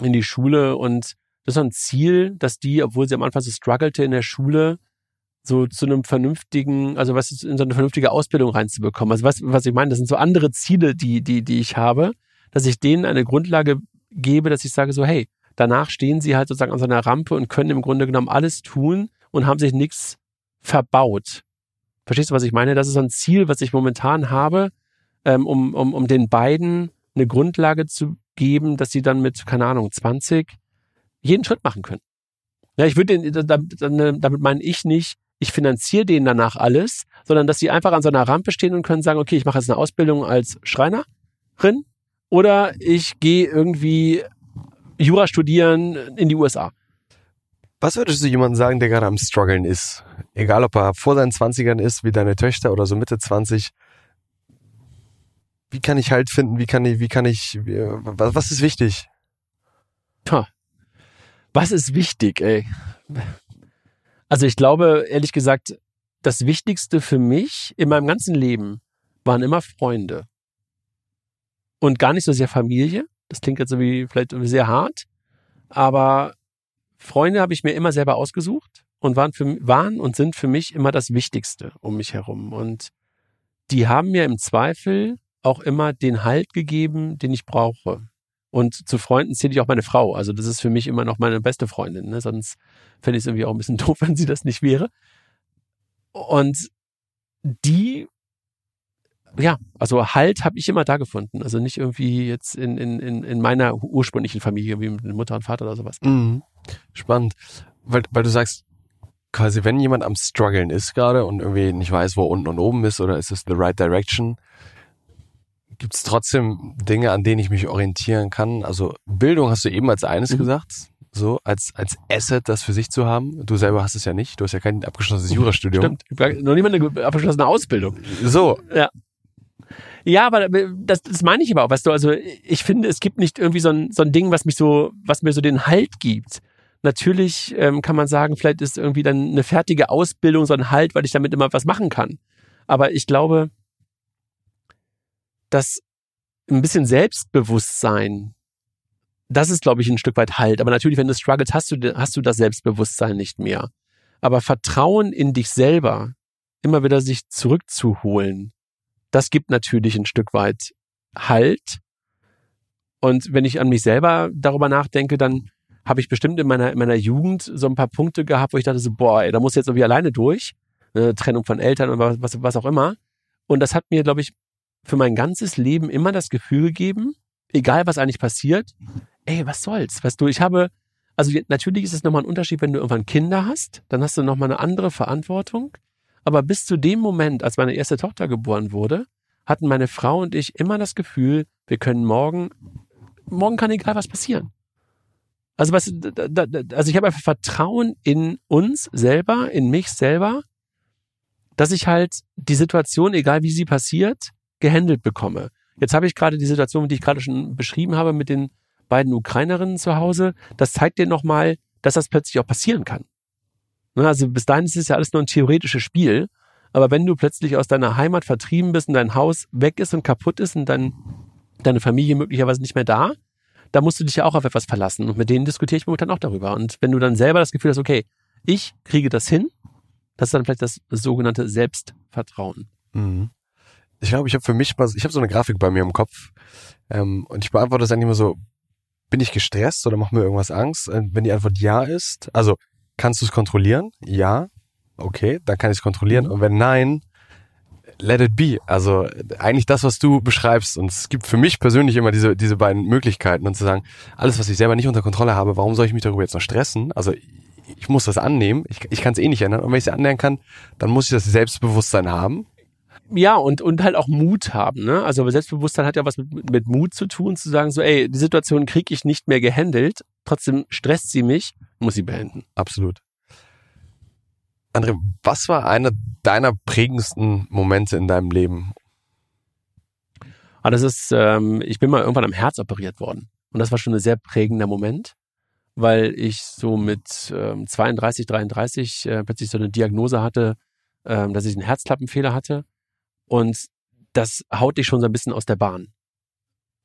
in die Schule und das ist ein Ziel, dass die, obwohl sie am Anfang so struggelte in der Schule, so zu einem vernünftigen, also was in so eine vernünftige Ausbildung reinzubekommen. Also was, was ich meine, das sind so andere Ziele, die, die, die ich habe, dass ich denen eine Grundlage gebe, dass ich sage so, hey, danach stehen sie halt sozusagen an so einer Rampe und können im Grunde genommen alles tun und haben sich nichts verbaut. Verstehst du, was ich meine? Das ist so ein Ziel, was ich momentan habe, ähm, um, um, um den beiden eine Grundlage zu geben, dass sie dann mit, keine Ahnung, 20 jeden Schritt machen können. Ja, ich würde den, damit, damit meine ich nicht, ich finanziere denen danach alles, sondern dass sie einfach an so einer Rampe stehen und können sagen, okay, ich mache jetzt eine Ausbildung als Schreinerin oder ich gehe irgendwie Jura studieren in die USA. Was würdest du jemandem sagen, der gerade am struggeln ist? Egal, ob er vor seinen 20ern ist, wie deine Töchter oder so Mitte 20, wie kann ich Halt finden? Wie kann ich, wie kann ich, was, ist wichtig? Was ist wichtig, ey? Also ich glaube, ehrlich gesagt, das Wichtigste für mich in meinem ganzen Leben waren immer Freunde. Und gar nicht so sehr Familie. Das klingt jetzt irgendwie vielleicht sehr hart. Aber Freunde habe ich mir immer selber ausgesucht und waren, für, waren und sind für mich immer das Wichtigste um mich herum. Und die haben mir im Zweifel auch immer den Halt gegeben, den ich brauche. Und zu Freunden zähle ich auch meine Frau. Also das ist für mich immer noch meine beste Freundin. Ne? Sonst fände ich es irgendwie auch ein bisschen doof, wenn sie das nicht wäre. Und die, ja, also Halt habe ich immer da gefunden. Also nicht irgendwie jetzt in, in, in meiner ursprünglichen Familie, wie mit Mutter und Vater oder sowas. Mhm. Spannend. Weil, weil du sagst, quasi, wenn jemand am struggeln ist gerade und irgendwie nicht weiß, wo unten und oben ist oder ist es the right direction, Gibt es trotzdem Dinge, an denen ich mich orientieren kann? Also Bildung hast du eben als eines mhm. gesagt, so als als Asset, das für sich zu haben. Du selber hast es ja nicht. Du hast ja kein abgeschlossenes. Jurastudium. Stimmt. Noch niemand eine abgeschlossene Ausbildung. So. Ja. Ja, aber das, das meine ich aber auch, weißt du, also ich finde, es gibt nicht irgendwie so ein, so ein Ding, was mich so, was mir so den Halt gibt. Natürlich ähm, kann man sagen, vielleicht ist irgendwie dann eine fertige Ausbildung so ein Halt, weil ich damit immer was machen kann. Aber ich glaube, dass ein bisschen Selbstbewusstsein, das ist, glaube ich, ein Stück weit Halt. Aber natürlich, wenn du struggles, hast du, hast du das Selbstbewusstsein nicht mehr. Aber Vertrauen in dich selber, immer wieder sich zurückzuholen, das gibt natürlich ein Stück weit Halt. Und wenn ich an mich selber darüber nachdenke, dann habe ich bestimmt in meiner, in meiner Jugend so ein paar Punkte gehabt, wo ich dachte so, boah, ey, da muss jetzt irgendwie alleine durch. Eine Trennung von Eltern oder was, was auch immer. Und das hat mir, glaube ich, für mein ganzes Leben immer das Gefühl gegeben, egal was eigentlich passiert, ey, was soll's? Weißt du, ich habe, also natürlich ist es nochmal ein Unterschied, wenn du irgendwann Kinder hast, dann hast du nochmal eine andere Verantwortung. Aber bis zu dem Moment, als meine erste Tochter geboren wurde, hatten meine Frau und ich immer das Gefühl, wir können morgen, morgen kann egal was passieren. Also was, also ich habe einfach Vertrauen in uns selber, in mich selber, dass ich halt die Situation, egal wie sie passiert, gehandelt bekomme. Jetzt habe ich gerade die Situation, die ich gerade schon beschrieben habe mit den beiden Ukrainerinnen zu Hause. Das zeigt dir nochmal, dass das plötzlich auch passieren kann. Ne, Also bis dahin ist es ja alles nur ein theoretisches Spiel. Aber wenn du plötzlich aus deiner Heimat vertrieben bist und dein Haus weg ist und kaputt ist und dein, deine Familie möglicherweise nicht mehr da, da musst du dich ja auch auf etwas verlassen. Und mit denen diskutiere ich momentan auch darüber. Und wenn du dann selber das Gefühl hast, okay, ich kriege das hin, das ist dann vielleicht das sogenannte Selbstvertrauen. Mhm. Ich glaube, ich habe für mich mal, ich habe so eine Grafik bei mir im Kopf ähm, und ich beantworte das eigentlich immer so, bin ich gestresst oder macht mir irgendwas Angst? Und wenn die Antwort ja ist, also kannst du es kontrollieren? Ja, okay, dann kann ich es kontrollieren. Und wenn nein, let it be. Also eigentlich das, was du beschreibst. Und es gibt für mich persönlich immer diese, diese beiden Möglichkeiten und zu sagen, alles, was ich selber nicht unter Kontrolle habe, warum soll ich mich darüber jetzt noch stressen? Also ich muss das annehmen. Ich, ich kann es eh nicht ändern. Und wenn ich es annehmen kann, dann muss ich das Selbstbewusstsein haben. Ja, und, und halt auch Mut haben. Ne? Also Selbstbewusstsein hat ja was mit, mit Mut zu tun, zu sagen, so, ey, die Situation kriege ich nicht mehr gehandelt, trotzdem stresst sie mich, muss sie beenden. Absolut. André, was war einer deiner prägendsten Momente in deinem Leben? Aber das ist, ähm, ich bin mal irgendwann am Herz operiert worden. Und das war schon ein sehr prägender Moment, weil ich so mit ähm, 32, 33 äh, plötzlich so eine Diagnose hatte, ähm, dass ich einen Herzklappenfehler hatte. Und das haut dich schon so ein bisschen aus der Bahn.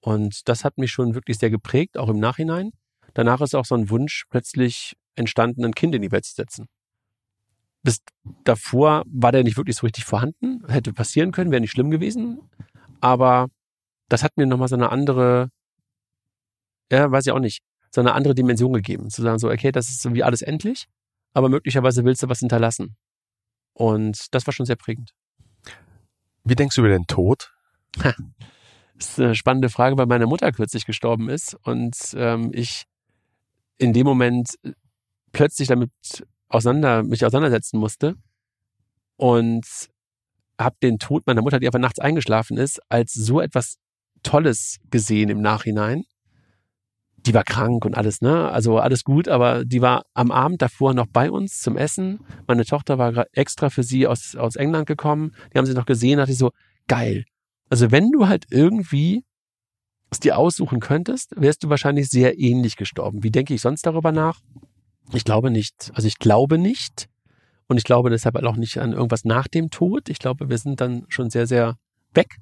Und das hat mich schon wirklich sehr geprägt, auch im Nachhinein. Danach ist auch so ein Wunsch plötzlich entstanden, ein Kind in die Welt zu setzen. Bis davor war der nicht wirklich so richtig vorhanden, hätte passieren können, wäre nicht schlimm gewesen. Aber das hat mir nochmal so eine andere, ja, weiß ich auch nicht, so eine andere Dimension gegeben. Zu sagen so, okay, das ist so wie alles endlich, aber möglicherweise willst du was hinterlassen. Und das war schon sehr prägend. Wie denkst du über den Tod? Das ist eine spannende Frage, weil meine Mutter kürzlich gestorben ist und ähm, ich in dem Moment plötzlich damit auseinander, mich auseinandersetzen musste und habe den Tod meiner Mutter, die einfach nachts eingeschlafen ist, als so etwas Tolles gesehen im Nachhinein. Die war krank und alles, ne? Also alles gut, aber die war am Abend davor noch bei uns zum Essen. Meine Tochter war extra für sie aus, aus England gekommen. Die haben sie noch gesehen, dachte ich so, geil. Also wenn du halt irgendwie es dir aussuchen könntest, wärst du wahrscheinlich sehr ähnlich gestorben. Wie denke ich sonst darüber nach? Ich glaube nicht. Also ich glaube nicht. Und ich glaube deshalb auch nicht an irgendwas nach dem Tod. Ich glaube, wir sind dann schon sehr, sehr weg.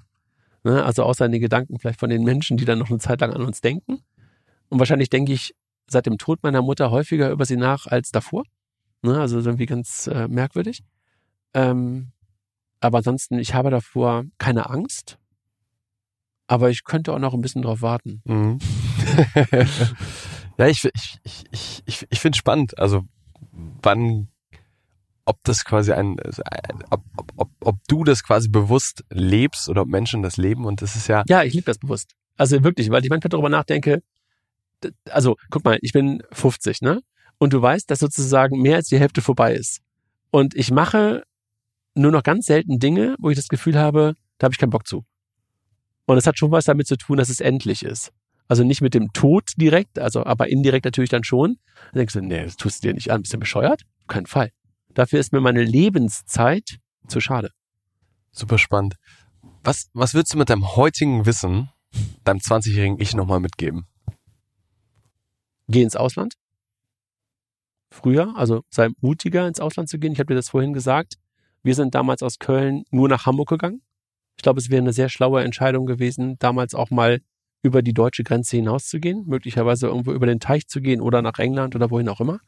Ne? Also außer in den Gedanken vielleicht von den Menschen, die dann noch eine Zeit lang an uns denken. Und wahrscheinlich denke ich seit dem Tod meiner Mutter häufiger über sie nach als davor. Ne? Also irgendwie ganz äh, merkwürdig. Ähm, aber ansonsten, ich habe davor keine Angst. Aber ich könnte auch noch ein bisschen drauf warten. Mhm. ja, ich, ich, ich, ich, ich, finde spannend. Also wann, ob das quasi ein, ob, ob, ob, ob du das quasi bewusst lebst oder ob Menschen das leben. Und das ist ja. Ja, ich liebe das bewusst. Also wirklich, weil ich manchmal darüber nachdenke, also guck mal, ich bin 50, ne? Und du weißt, dass sozusagen mehr als die Hälfte vorbei ist. Und ich mache nur noch ganz selten Dinge, wo ich das Gefühl habe, da habe ich keinen Bock zu. Und es hat schon was damit zu tun, dass es endlich ist. Also nicht mit dem Tod direkt, also aber indirekt natürlich dann schon. Dann denkst du, nee, das tust du dir nicht an, bist du bescheuert? Auf keinen Fall. Dafür ist mir meine Lebenszeit zu schade. Super spannend. Was, was würdest du mit deinem heutigen Wissen deinem 20-jährigen Ich nochmal mitgeben? Geh ins Ausland. Früher, also sei mutiger ins Ausland zu gehen. Ich habe dir das vorhin gesagt. Wir sind damals aus Köln nur nach Hamburg gegangen. Ich glaube, es wäre eine sehr schlaue Entscheidung gewesen, damals auch mal über die deutsche Grenze hinauszugehen, möglicherweise irgendwo über den Teich zu gehen oder nach England oder wohin auch immer.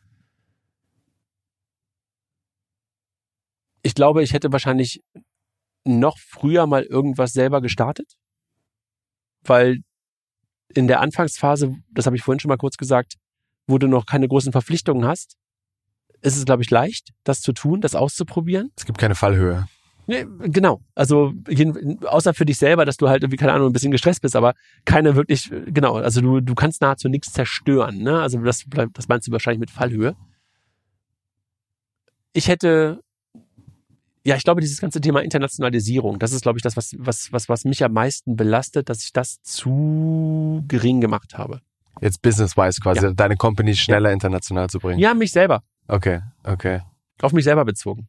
Ich glaube, ich hätte wahrscheinlich noch früher mal irgendwas selber gestartet, weil in der Anfangsphase, das habe ich vorhin schon mal kurz gesagt, wo du noch keine großen Verpflichtungen hast, ist es, glaube ich, leicht, das zu tun, das auszuprobieren. Es gibt keine Fallhöhe. Nee, genau. Also außer für dich selber, dass du halt irgendwie, keine Ahnung, ein bisschen gestresst bist, aber keine wirklich, genau, also du, du kannst nahezu nichts zerstören. Ne? Also das, das meinst du wahrscheinlich mit Fallhöhe. Ich hätte, ja, ich glaube, dieses ganze Thema Internationalisierung, das ist, glaube ich, das, was, was, was, was mich am meisten belastet, dass ich das zu gering gemacht habe. Jetzt business-wise quasi, Ja. deine Company schneller international zu bringen. Ja, mich selber. Okay, okay. Auf mich selber bezogen.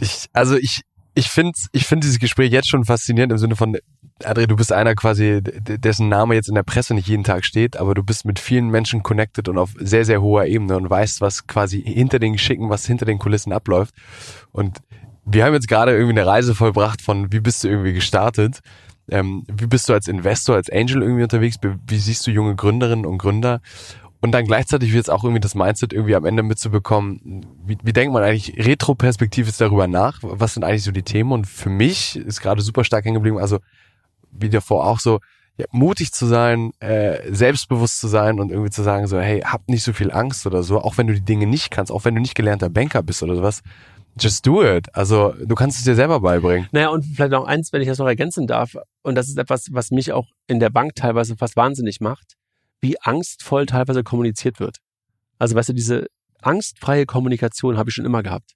Ich, also ich, ich finde ich find dieses Gespräch jetzt schon faszinierend im Sinne von, André, du bist einer quasi, dessen Name jetzt in der Presse nicht jeden Tag steht, aber du bist mit vielen Menschen connected und auf sehr, sehr hoher Ebene und weißt, was quasi hinter den Geschicken, was hinter den Kulissen abläuft. Und wir haben jetzt gerade irgendwie eine Reise vollbracht von, wie bist du irgendwie gestartet? Ähm, wie bist du als Investor, als Angel irgendwie unterwegs? Wie siehst du junge Gründerinnen und Gründer? Und dann gleichzeitig wird es auch irgendwie das Mindset irgendwie am Ende mitzubekommen, wie, wie denkt man eigentlich retroperspektivisch darüber nach? Was sind eigentlich so die Themen? Und für mich ist gerade super stark hängen geblieben, also wie davor auch so, ja, mutig zu sein, äh, selbstbewusst zu sein und irgendwie zu sagen so, hey, hab nicht so viel Angst oder so, auch wenn du die Dinge nicht kannst, auch wenn du nicht gelernter Banker bist oder sowas. Just do it. Also du kannst es dir selber beibringen. Naja, und vielleicht noch eins, wenn ich das noch ergänzen darf, und das ist etwas, was mich auch in der Bank teilweise fast wahnsinnig macht, wie angstvoll teilweise kommuniziert wird. Also weißt du, diese angstfreie Kommunikation habe ich schon immer gehabt.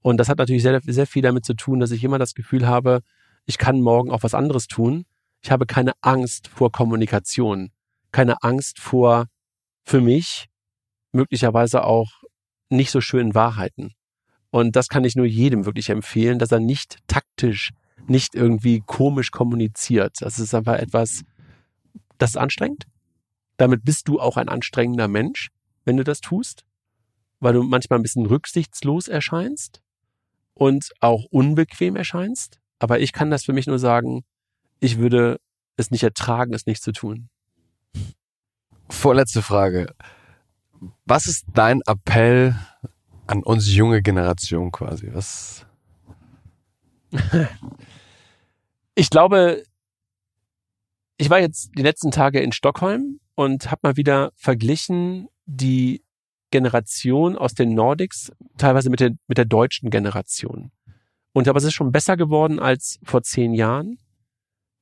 Und das hat natürlich sehr, sehr viel damit zu tun, dass ich immer das Gefühl habe, ich kann morgen auch was anderes tun. Ich habe keine Angst vor Kommunikation, keine Angst vor, für mich, möglicherweise auch nicht so schönen Wahrheiten. Und das kann ich nur jedem wirklich empfehlen, dass er nicht taktisch, nicht irgendwie komisch kommuniziert. Das ist einfach etwas, das ist anstrengend. Damit bist du auch ein anstrengender Mensch, wenn du das tust, weil du manchmal ein bisschen rücksichtslos erscheinst und auch unbequem erscheinst. Aber ich kann das für mich nur sagen, ich würde es nicht ertragen, es nicht zu tun. Vorletzte Frage. Was ist dein Appell an uns junge Generation quasi? Was? Ich glaube, ich war jetzt die letzten Tage in Stockholm und habe mal wieder verglichen die Generation aus den Nordics teilweise mit der, mit der deutschen Generation. Und aber es ist schon besser geworden als vor zehn Jahren,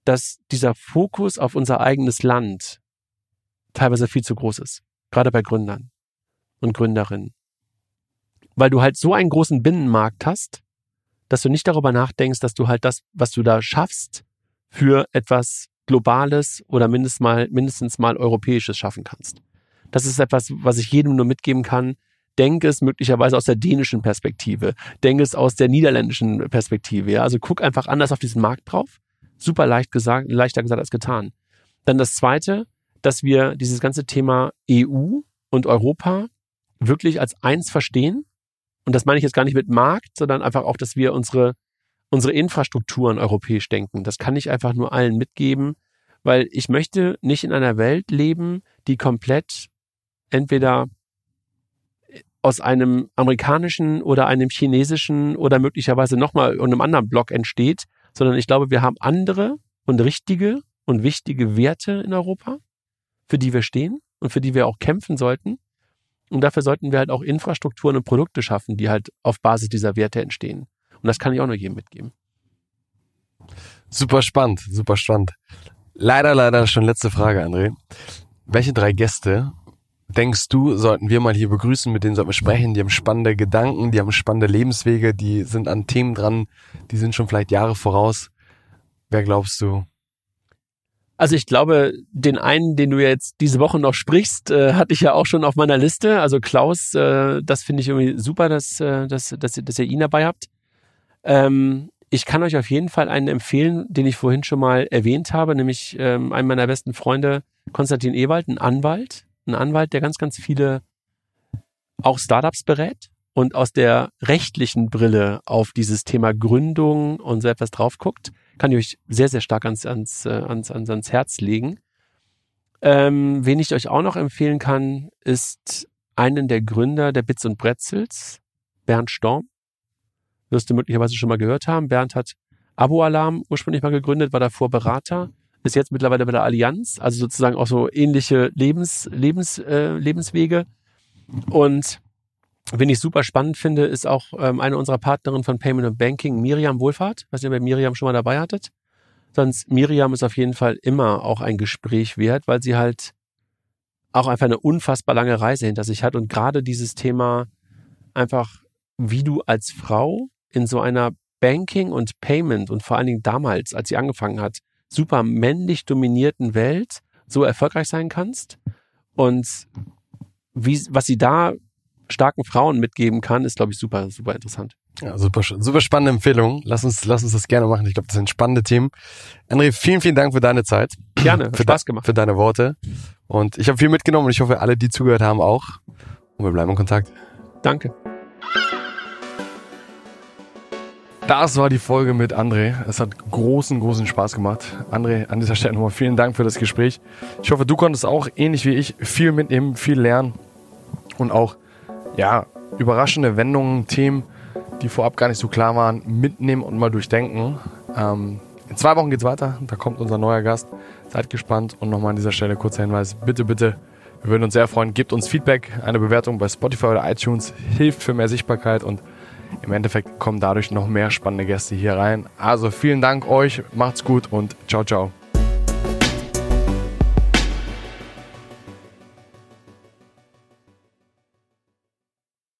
dass dieser Fokus auf unser eigenes Land teilweise viel zu groß ist. Gerade bei Gründern und Gründerinnen weil du halt so einen großen Binnenmarkt hast, dass du nicht darüber nachdenkst, dass du halt das, was du da schaffst, für etwas Globales oder mindestens mal, mindestens mal Europäisches schaffen kannst. Das ist etwas, was ich jedem nur mitgeben kann. Denk es möglicherweise aus der dänischen Perspektive. Denk es aus der niederländischen Perspektive. Ja? Also guck einfach anders auf diesen Markt drauf. Super leicht gesagt, leichter gesagt als getan. Dann das zweite, dass wir dieses ganze Thema EU und Europa wirklich als eins verstehen und das meine ich jetzt gar nicht mit Markt, sondern einfach auch, dass wir unsere, unsere Infrastrukturen europäisch denken. Das kann ich einfach nur allen mitgeben, weil ich möchte nicht in einer Welt leben, die komplett entweder aus einem amerikanischen oder einem chinesischen oder möglicherweise nochmal einem anderen Block entsteht, sondern ich glaube, wir haben andere und richtige und wichtige Werte in Europa, für die wir stehen und für die wir auch kämpfen sollten. Und dafür sollten wir halt auch Infrastrukturen und Produkte schaffen, die halt auf Basis dieser Werte entstehen. Und das kann ich auch nur jedem mitgeben. Super spannend, super spannend. Leider, leider schon letzte Frage, André. Welche drei Gäste denkst du, sollten wir mal hier begrüßen, mit denen sollten wir sprechen? Die haben spannende Gedanken, die haben spannende Lebenswege, die sind an Themen dran, die sind schon vielleicht Jahre voraus. Wer glaubst du, also ich glaube, den einen, den du jetzt diese Woche noch sprichst, äh, hatte ich ja auch schon auf meiner Liste. Also Klaus, äh, das finde ich irgendwie super, dass, äh, dass, dass, dass ihr ihn dabei habt. Ähm, ich kann euch auf jeden Fall einen empfehlen, den ich vorhin schon mal erwähnt habe, nämlich ähm, einen meiner besten Freunde, Konstantin Ewald, ein Anwalt. Ein Anwalt, der ganz, ganz viele auch Startups berät und aus der rechtlichen Brille auf dieses Thema Gründung und so etwas drauf guckt kann ich euch sehr, sehr stark ans, ans, äh, ans, ans, ans Herz legen. Ähm, wen ich euch auch noch empfehlen kann, ist einen der Gründer der Bits und Bretzels, Bernd Storm. Wirst du möglicherweise schon mal gehört haben. Bernd hat Abo-Alarm ursprünglich mal gegründet, war davor Berater, ist jetzt mittlerweile bei der Allianz, also sozusagen auch so ähnliche Lebens, Lebens, äh, Lebenswege. Und Wen ich super spannend finde, ist auch ähm, eine unserer Partnerinnen von Payment and Banking, Miriam Wohlfahrt. Was ihr bei Miriam schon mal dabei hattet. Sonst Miriam ist auf jeden Fall immer auch ein Gespräch wert, weil sie halt auch einfach eine unfassbar lange Reise hinter sich hat und gerade dieses Thema einfach, wie du als Frau in so einer Banking und Payment und vor allen Dingen damals, als sie angefangen hat, super männlich dominierten Welt so erfolgreich sein kannst und wie, was sie da starken Frauen mitgeben kann, ist, glaube ich, super, super interessant. Ja, super, super spannende Empfehlung. Lass uns, lass uns das gerne machen. Ich glaube, das sind spannende Themen. André, vielen, vielen Dank für deine Zeit. Gerne, für Spaß gemacht. Für deine Worte. Und ich habe viel mitgenommen und ich hoffe, alle, die zugehört haben, auch. Und wir bleiben in Kontakt. Danke. Das war die Folge mit André. Es hat großen, großen Spaß gemacht. André, an dieser Stelle nochmal vielen Dank für das Gespräch. Ich hoffe, du konntest auch ähnlich wie ich viel mitnehmen, viel lernen und auch, ja, überraschende Wendungen, Themen, die vorab gar nicht so klar waren, mitnehmen und mal durchdenken. Ähm, in zwei Wochen geht's weiter. Da kommt unser neuer Gast. Seid gespannt und nochmal an dieser Stelle kurzer Hinweis. Bitte, bitte, wir würden uns sehr freuen. Gebt uns Feedback. Eine Bewertung bei Spotify oder iTunes hilft für mehr Sichtbarkeit und im Endeffekt kommen dadurch noch mehr spannende Gäste hier rein. Also vielen Dank euch, macht's gut und ciao, ciao.